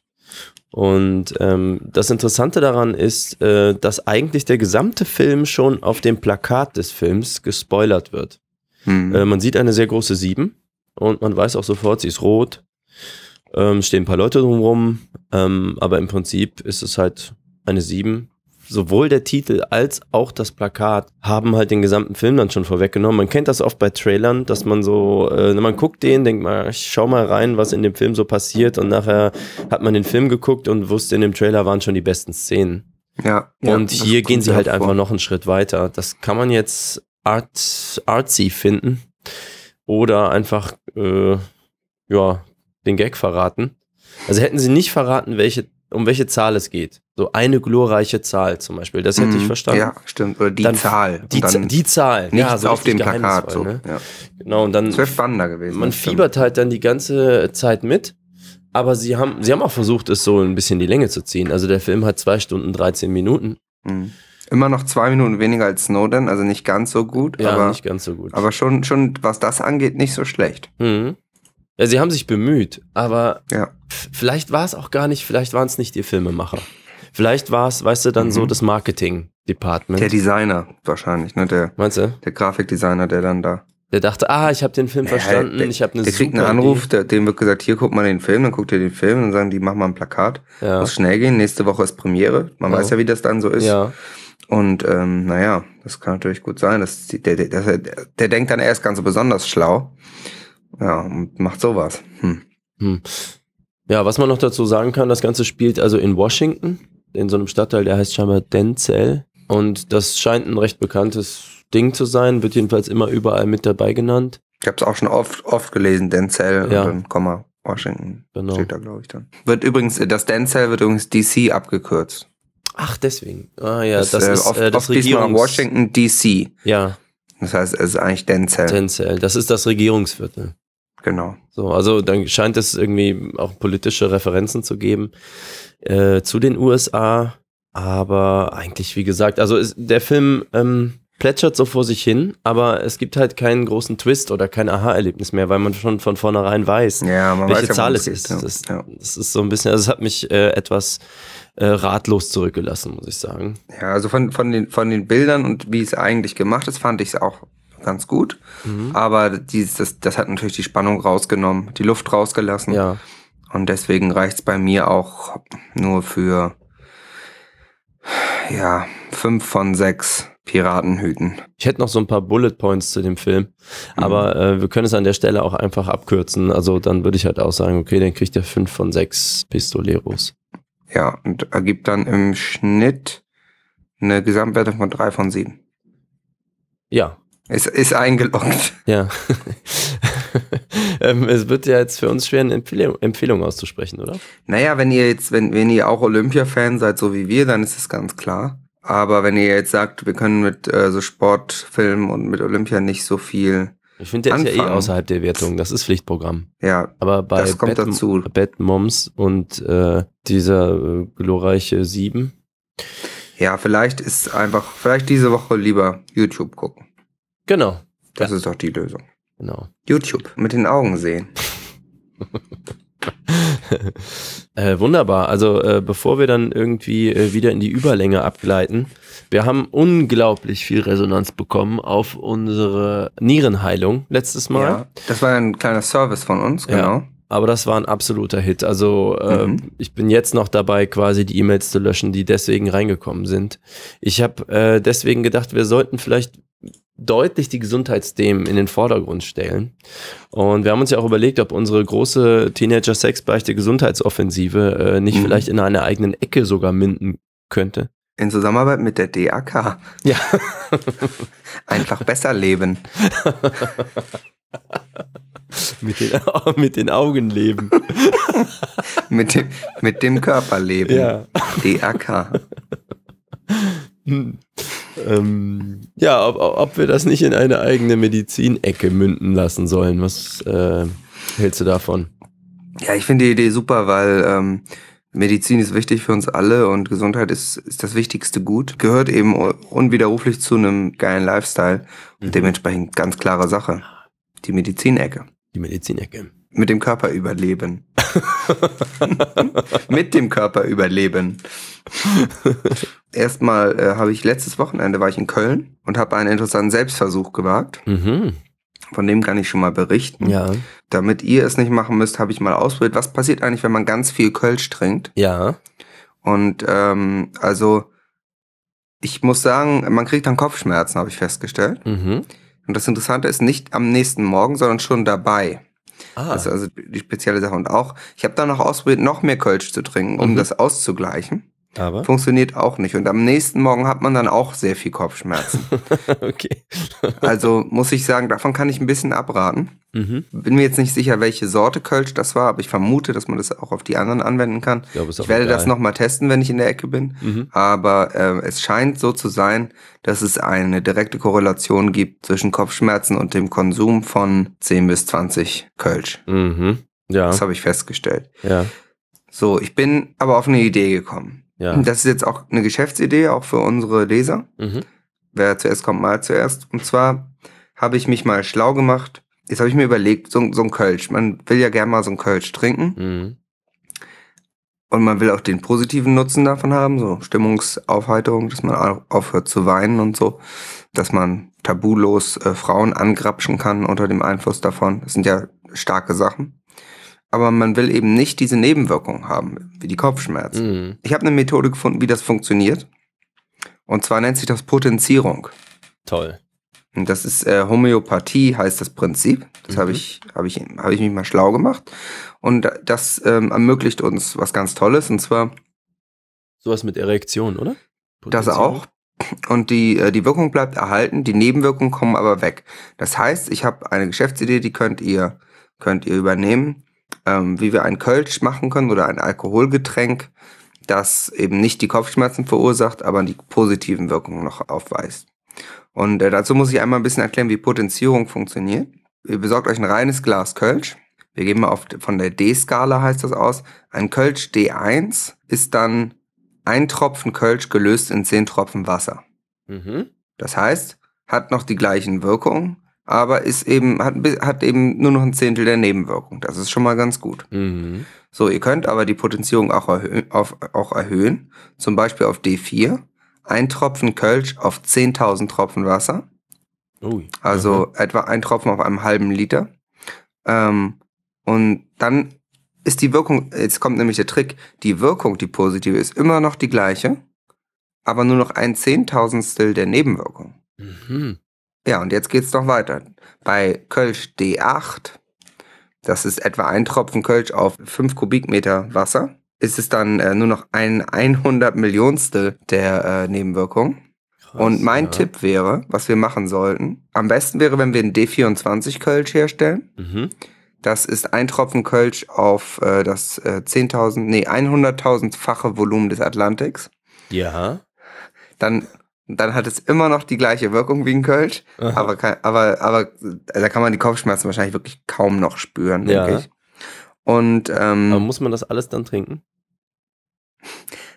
Und ähm, das Interessante daran ist, äh, dass eigentlich der gesamte Film schon auf dem Plakat des Films gespoilert wird. mh. Äh, man sieht eine sehr große Sieben und man weiß auch sofort, sie ist rot. Ähm, stehen ein paar Leute drumrum, ähm, aber im Prinzip ist es halt eine Sieben. sowohl der Titel als auch das Plakat haben halt den gesamten Film dann schon vorweggenommen. Man kennt das oft bei Trailern, dass man so, äh, man guckt den, denkt mal, ich schau mal rein, was in dem Film so passiert und nachher hat man den Film geguckt und wusste, in dem Trailer waren schon die besten Szenen. Ja. ja, und das hier gehen sie ja halt vor. einfach noch einen Schritt weiter. Das kann man jetzt art, artsy finden oder einfach, äh, ja, den Gag verraten. Also hätten sie nicht verraten, welche, um welche Zahl es geht. So eine glorreiche Zahl zum Beispiel. Das hätte ich Mhm. verstanden. Ja, stimmt. Oder die Dann Zahl. Die, die Zahl. nichts ja, so auf dem Plakat. So. Ne? Ja. Genau, und dann Das wäre spannender gewesen. man fiebert halt dann die ganze Zeit mit. Aber sie haben, sie haben auch versucht, es so ein bisschen die Länge zu ziehen. Also der Film hat zwei Stunden 13 Minuten. Mhm. Immer noch zwei Minuten weniger als Snowden, also nicht ganz so gut, Ja, aber, nicht ganz so gut. aber schon, schon, was das angeht, nicht so schlecht. Mhm. Ja, sie haben sich bemüht, aber Ja. vielleicht war es auch gar nicht, vielleicht waren es nicht die Filmemacher. Vielleicht war es, weißt du, dann so Mhm. das Marketing-Department. Der Designer wahrscheinlich, ne? Der, Meinst du? der Grafikdesigner, der dann da. Der dachte, ah, ich habe den Film verstanden, der, ich habe eine der kriegt einen Anruf, der, dem wird gesagt, hier guck mal den Film, dann guckt er den Film und sagen die, mach mal ein Plakat. Ja. Muss schnell gehen, nächste Woche ist Premiere. Man Ja. weiß ja, wie das dann so ist. ja. Und ähm, naja, das kann natürlich gut sein. Dass die, der, der, der, der denkt dann, er ist ganz besonders schlau. Ja, und macht sowas. Hm. Hm. Ja, was man noch dazu sagen kann, das Ganze spielt also in Washington, in so einem Stadtteil, der heißt scheinbar Denzel. Und das scheint ein recht bekanntes Ding zu sein, wird jedenfalls immer überall mit dabei genannt. Ich habe es auch schon oft, oft gelesen, Denzel Ja. und dann Komma Washington Genau. steht da, glaube ich, dann. Wird übrigens, das Denzel wird übrigens DC abgekürzt. Ach, deswegen. Ah ja, das, äh, ist oft, äh, das oft Regierungs... Washington DC. Ja, Das heißt, es ist eigentlich Denzel. Denzel. Das ist das Regierungsviertel. genau. So, also dann scheint es irgendwie auch politische Referenzen zu geben äh, zu den USA. Aber eigentlich, wie gesagt, also ist, der Film ähm, plätschert so vor sich hin, aber es gibt halt keinen großen Twist oder kein Aha-Erlebnis mehr, weil man schon von vornherein weiß, Ja, welche weiß ja, Zahl es geht, ist. Ja. Das, Ja. das ist so ein bisschen, also es hat mich äh, etwas äh, ratlos zurückgelassen, muss ich sagen. ja, also von, von, den, von den Bildern und wie es eigentlich gemacht ist, fand ich es auch ganz gut. Mhm. Aber dieses, das, das hat natürlich die Spannung rausgenommen, die Luft rausgelassen. Ja, Und deswegen reicht's bei mir auch nur für ja, fünf von sechs Piratenhüten. ich hätte noch so ein paar Bullet Points zu dem Film, Mhm. aber äh, wir können es an der Stelle auch einfach abkürzen. Also dann würde ich halt auch sagen, okay, dann kriegt er fünf von sechs Pistoleros. Ja, und ergibt dann im Schnitt eine Gesamtwertung von drei von sieben. Ja, Ist, ist eingeloggt. ja. (laughs) ähm, es wird ja jetzt für uns schwer, eine Empfehlung, Empfehlung auszusprechen, oder? Naja, wenn ihr jetzt, wenn, wenn ihr auch Olympia-Fan seid, so wie wir, dann ist es ganz klar. Aber wenn ihr jetzt sagt, wir können mit äh, so Sportfilmen und mit Olympia nicht so viel, Ich finde, der ist ja eh Anfangen. außerhalb der Wertung. Das ist Pflichtprogramm. ja, Aber bei Das kommt Bad, dazu. Bad Moms und äh, dieser äh, glorreiche Sieben. ja, vielleicht ist einfach, vielleicht diese Woche lieber YouTube gucken. Genau, Das ist doch die Lösung. genau. YouTube, mit den Augen sehen. (laughs) (laughs) Äh, wunderbar. Also äh, bevor wir dann irgendwie äh, wieder in die Überlänge abgleiten, wir haben unglaublich viel Resonanz bekommen auf unsere Nierenheilung letztes Mal. Ja, das war ein kleiner Service von uns, Ja. genau. Aber das war ein absoluter Hit. Also äh, Mhm. ich bin jetzt noch dabei, quasi die E-Mails zu löschen, die deswegen reingekommen sind. Ich habe äh, deswegen gedacht, wir sollten vielleicht deutlich die Gesundheitsthemen in den Vordergrund stellen. Und wir haben uns ja auch überlegt, ob unsere große Teenager-Sex-Beichte-Gesundheitsoffensive äh, nicht Mhm. vielleicht in einer eigenen Ecke sogar münden könnte. In Zusammenarbeit mit der DAK. Ja. (laughs) Einfach besser leben. (laughs) mit, den, mit den Augen leben. (laughs) Mit dem, mit dem Körper leben. Ja. DAK. Hm. Ähm, ja, ob, ob wir das nicht in eine eigene Medizinecke münden lassen sollen. Was äh, hältst du davon? Ja, ich finde die Idee super, weil ähm, Medizin ist wichtig für uns alle und Gesundheit ist, ist das wichtigste Gut. Gehört eben unwiderruflich zu einem geilen Lifestyle und Mhm. dementsprechend ganz klare Sache. Die Medizinecke. Die Medizinecke. Mit dem Körper überleben. (laughs) Mit dem Körper überleben. Erstmal äh, habe ich letztes Wochenende war ich in Köln und habe einen interessanten Selbstversuch gewagt. Mhm. Von dem kann ich schon mal berichten. Ja, Damit ihr es nicht machen müsst, habe ich mal ausprobiert, was passiert eigentlich, wenn man ganz viel Kölsch trinkt. ja. Und ähm, also ich muss sagen, man kriegt dann Kopfschmerzen, habe ich festgestellt. Mhm. Und das Interessante ist nicht am nächsten Morgen, sondern schon dabei. Ah, Das ist also die spezielle Sache. Und auch, ich habe dann noch ausprobiert, noch mehr Kölsch zu trinken, um Mhm. das auszugleichen. Aber Funktioniert auch nicht. Und am nächsten Morgen hat man dann auch sehr viel Kopfschmerzen. (laughs) okay. also muss ich sagen, davon kann ich ein bisschen abraten. Mhm. Bin mir jetzt nicht sicher, welche Sorte Kölsch das war, aber ich vermute, dass man das auch auf die anderen anwenden kann. Ich auch Ich werde egal. das nochmal testen, wenn ich in der Ecke bin. Mhm. Aber äh, es scheint so zu sein, dass es eine direkte Korrelation gibt zwischen Kopfschmerzen und dem Konsum von 10 bis 20 Kölsch. Mhm. Ja, Das habe ich festgestellt. ja, So, ich bin aber auf eine Idee gekommen. Ja. Das ist jetzt auch eine Geschäftsidee, auch für unsere Leser. Mhm. Wer zuerst kommt, mal zuerst. Und zwar habe ich mich mal schlau gemacht. Jetzt habe ich mir überlegt, so, so ein Kölsch. Man will ja gerne mal so ein Kölsch trinken. Mhm. Und man will auch den positiven Nutzen davon haben, so Stimmungsaufheiterung, dass man au- aufhört zu weinen und so, dass man tabulos äh, Frauen angrapschen kann unter dem Einfluss davon. Das sind ja starke Sachen. Aber man will eben nicht diese Nebenwirkungen haben, wie die Kopfschmerzen. Mhm. Ich habe eine Methode gefunden, wie das funktioniert. Und zwar nennt sich das Potenzierung. Toll. Und das ist äh, Homöopathie, heißt das Prinzip. Das habe Mhm. ich, habe ich, habe ich mich mal schlau gemacht. Und das ähm, ermöglicht uns was ganz Tolles. Und zwar Sowas mit Erektion, oder? Das auch. Und die, äh, die Wirkung bleibt erhalten, die Nebenwirkungen kommen aber weg. Das heißt, ich habe eine Geschäftsidee, die könnt ihr, könnt ihr übernehmen, ähm, wie wir ein Kölsch machen können oder ein Alkoholgetränk, das eben nicht die Kopfschmerzen verursacht, aber die positiven Wirkungen noch aufweist. Und äh, dazu muss ich einmal ein bisschen erklären, wie Potenzierung funktioniert. Ihr besorgt euch ein reines Glas Kölsch. Wir gehen mal auf, von der D-Skala heißt das aus. Ein Kölsch D1 ist dann ein Tropfen Kölsch gelöst in zehn Tropfen Wasser. Mhm. Das heißt, hat noch die gleichen Wirkungen, aber ist eben, hat, hat eben nur noch ein Zehntel der Nebenwirkung. Das ist schon mal ganz gut. Mhm. So, ihr könnt aber die Potenzierung auch, erhö auf, auch erhöhen, zum Beispiel auf D4. Ein Tropfen Kölsch auf 10.000 Tropfen Wasser, Ui. also etwa ein Tropfen auf einem halben Liter. Ähm, und dann ist die Wirkung, jetzt kommt nämlich der Trick, die Wirkung, die positive, ist immer noch die gleiche, aber nur noch ein Zehntausendstel der Nebenwirkung. Mhm. Ja, und jetzt geht's noch weiter. Bei Kölsch D8, das ist etwa ein Tropfen Kölsch auf 5 Kubikmeter Wasser, ist es dann äh, nur noch ein 100 Millionstel der äh, Nebenwirkung. Krass, Und mein ja. Tipp wäre, was wir machen sollten, am besten wäre, wenn wir einen D24 Kölsch herstellen. Mhm. Das ist ein Tropfen Kölsch auf äh, das äh, 10.000, nee, 100.000-fache Volumen des Atlantiks. Ja. Dann, dann hat es immer noch die gleiche Wirkung wie ein Kölsch, Aha. aber, aber, aber da kann man die Kopfschmerzen wahrscheinlich wirklich kaum noch spüren, Ja. denke ich. Und ähm, Aber muss man das alles dann trinken?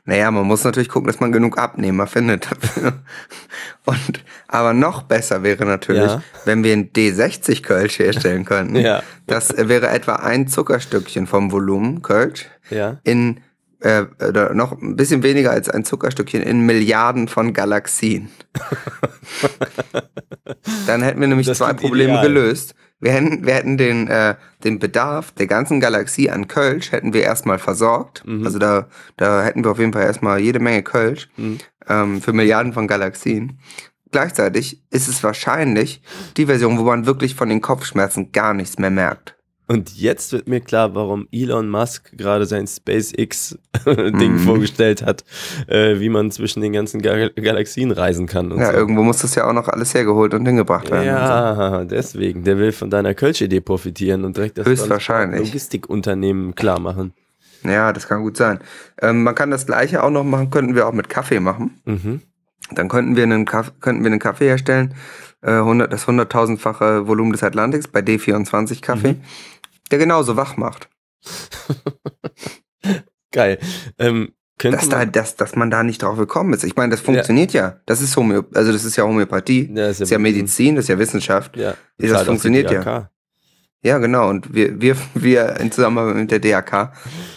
Naja, man muss natürlich gucken, dass man genug Abnehmer findet dafür. (laughs) Und, aber noch besser wäre natürlich, Ja. wenn wir einen D60 Kölsch herstellen könnten. (laughs) Ja. Das wäre etwa ein Zuckerstückchen vom Volumen Kölsch Ja. in, äh, oder noch ein bisschen weniger als ein Zuckerstückchen in Milliarden von Galaxien. (laughs) Dann hätten wir nämlich Das zwei Probleme ideal. gelöst. Wir hätten, wir hätten den, äh, den Bedarf der ganzen Galaxie an Kölsch hätten wir erstmal versorgt. Mhm. Also da, da hätten wir auf jeden Fall erstmal jede Menge Kölsch Mhm. ähm, für Milliarden von Galaxien. Gleichzeitig ist es wahrscheinlich die Version, wo man wirklich von den Kopfschmerzen gar nichts mehr merkt. Und jetzt wird mir klar, warum Elon Musk gerade sein SpaceX-Ding Mhm. vorgestellt hat, äh, wie man zwischen den ganzen Gal Galaxien reisen kann. Und Ja, so. irgendwo muss das ja auch noch alles hergeholt und hingebracht werden. und so. Ja, deswegen. Der will von deiner Kölsch-Idee profitieren und direkt das. Logistikunternehmen klar machen. Ja, das kann gut sein. Ähm, man kann das gleiche auch noch machen, könnten wir auch mit Kaffee machen. Mhm. Dann könnten wir einen, Kaff könnten wir einen Kaffee herstellen, äh, 100, das hunderttausendfache Volumen des Atlantiks bei D24 Kaffee, Mhm. Der genauso wach macht. (laughs) Geil. Ähm, Dass, da, man, dass, dass man da nicht drauf gekommen ist. Ich meine, das funktioniert ja. Das ist Homö also das ist ja Homöopathie. Ja, Das ist ja Medizin, das ist ja Wissenschaft. Ja, das funktioniert ja. Ja, genau. Und wir, wir, wir in Zusammenarbeit mit der DAK,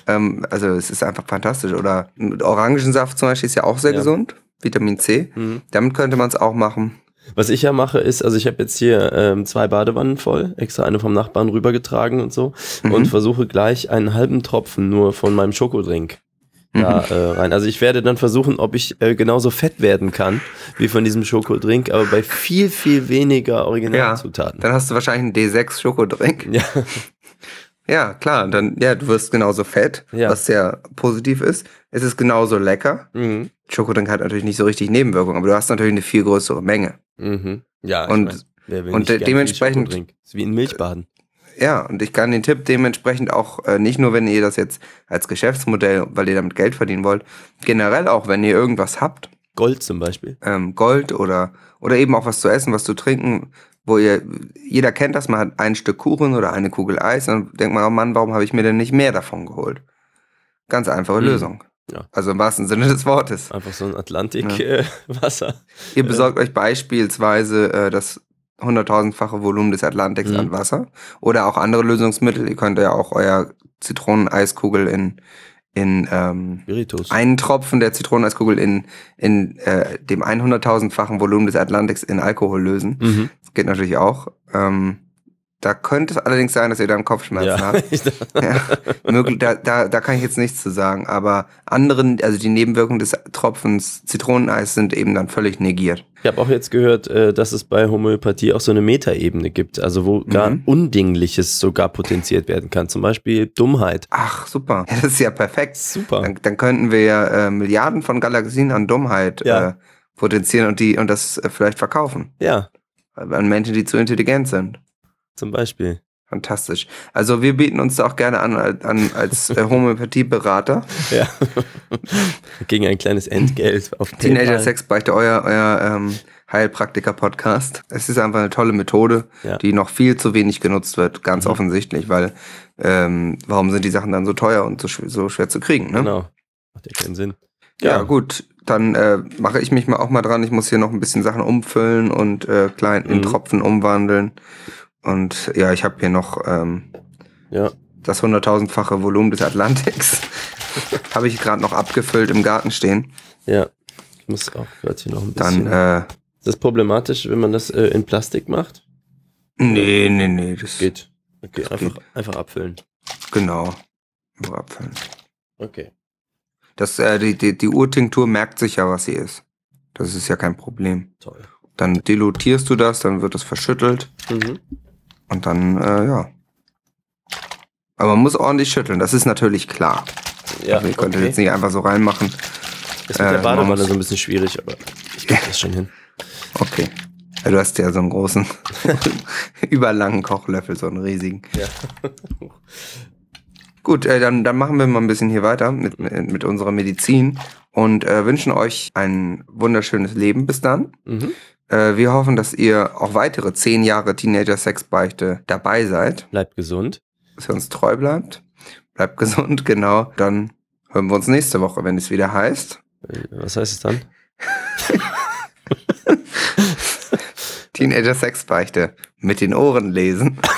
ähm, also es ist einfach fantastisch. Oder Orangensaft zum Beispiel ist ja auch sehr Ja. gesund. Vitamin C. Mhm. Damit könnte man es auch machen. Was ich ja mache, ist, also ich habe jetzt hier ähm, zwei Badewannen voll, extra eine vom Nachbarn rübergetragen und so Mhm. und versuche gleich einen halben Tropfen nur von meinem Schokodrink da äh, rein. Also ich werde dann versuchen, ob ich äh, genauso fett werden kann wie von diesem Schokodrink, aber bei viel, viel weniger Ja, Originalzutaten. dann hast du wahrscheinlich einen D6 Schokodrink. Ja. (laughs) Ja, klar. Dann, ja, du wirst genauso fett, Ja. was sehr positiv ist. Es ist genauso lecker. Mhm. Schokodrink hat natürlich nicht so richtig Nebenwirkungen, aber du hast natürlich eine viel größere Menge. Mhm. Ja, ich Und- mein, wer will und de- dementsprechend-? Ist wie ein Milchbaden. Ja, und ich kann den Tipp dementsprechend auch, äh, nicht nur, wenn ihr das jetzt als Geschäftsmodell, weil ihr damit Geld verdienen wollt, generell auch, wenn ihr irgendwas habt, Gold zum Beispiel. ähm, Gold oder, oder eben auch was zu essen, was zu trinken, wo ihr, jeder kennt das, man hat ein Stück Kuchen oder eine Kugel Eis, dann denkt man, oh Mann, warum habe ich mir denn nicht mehr davon geholt? Ganz einfache Mhm. Lösung. Ja. Also im wahrsten Sinne des Wortes. Einfach so ein Atlantik-Wasser. Ihr besorgt euch beispielsweise äh, das hunderttausendfache Volumen des Atlantiks Mhm. an Wasser oder auch andere Lösungsmittel. Ihr könnt ja auch euer Zitroneneeiskugel in, in ähm, Spiritus. einen Tropfen der Zitroneneiskugel in, in äh, dem 100.000-fachen Volumen des Atlantiks in Alkohol lösen. Mhm. Das geht natürlich auch. Ähm, da könnte es allerdings sein, dass ihr dann Kopfschmerzen Ja. habt. (laughs) Ja, da, da, da kann ich jetzt nichts zu sagen. Aber anderen, also die Nebenwirkungen des Tropfens Zitroneneis sind eben dann völlig negiert. Ich habe auch jetzt gehört, äh, dass es bei Homöopathie auch so eine Metaebene gibt, also wo gar Mhm. Undingliches sogar potenziert werden kann. Zum Beispiel Dummheit. Ach, super. Ja, (laughs) das ist ja perfekt. Super. Dann, dann könnten wir ja äh, Milliarden von Galaxien an Dummheit Ja. äh, potenzieren und die und das äh, vielleicht verkaufen. Ja, An Menschen, die zu intelligent sind. Zum Beispiel. Fantastisch. Also wir bieten uns da auch gerne an, an als äh, (laughs) Homöopathieberater. Ja. Gegen ein kleines Entgelt auf (laughs) Teenager. Sex beichte euer, euer ähm, Heilpraktiker-Podcast. Es ist einfach eine tolle Methode, Ja. die noch viel zu wenig genutzt wird, ganz Mhm. offensichtlich, weil ähm, warum sind die Sachen dann so teuer und so, schw- so schwer zu kriegen? Ne? Genau. Macht ja keinen Sinn. Ja, gut. Dann äh, mache ich mich mal auch mal dran. Ich muss hier noch ein bisschen Sachen umfüllen und äh, klein in Mhm. Tropfen umwandeln. Und ja, ich habe hier noch ähm, Ja. das hunderttausendfache Volumen des Atlantiks. (laughs) habe ich gerade noch abgefüllt im Garten stehen. Ja. Ich muss auch gerade hier noch ein bisschen. Dann, äh, ist das problematisch, wenn man das äh, in Plastik macht? nee, nee, nee, das Geht. Okay, einfach, geht. einfach abfüllen. Genau. Nur abfüllen. Okay. Das, äh, die, die, die Urtinktur merkt sich ja, was sie ist. Das ist ja kein Problem. Toll. Dann dilutierst du das, dann wird es verschüttelt Mhm. Und dann, äh, ja. Aber man muss ordentlich schütteln, das ist natürlich klar. Ja, Ihr könnt okay. jetzt nicht einfach so reinmachen. Ist mit äh, der man Badewanne so ein bisschen schwierig, aber ich krieg das schon hin. Okay. Ja, du hast ja so einen großen, (laughs) überlangen Kochlöffel, so einen riesigen. Ja. (laughs) Gut, äh, dann, dann machen wir mal ein bisschen hier weiter mit, mit, mit unserer Medizin und äh, wünschen euch ein wunderschönes Leben bis dann. Mhm. Äh, wir hoffen, dass ihr auch weitere zehn Jahre Teenager-Sexbeichte dabei seid, Bleibt gesund. dass ihr uns treu bleibt. Bleibt gesund, (laughs) genau. Dann hören wir uns nächste Woche, wenn es wieder heißt. Äh, Was heißt es dann? (laughs) Teenager-Sexbeichte mit den Ohren lesen. (laughs)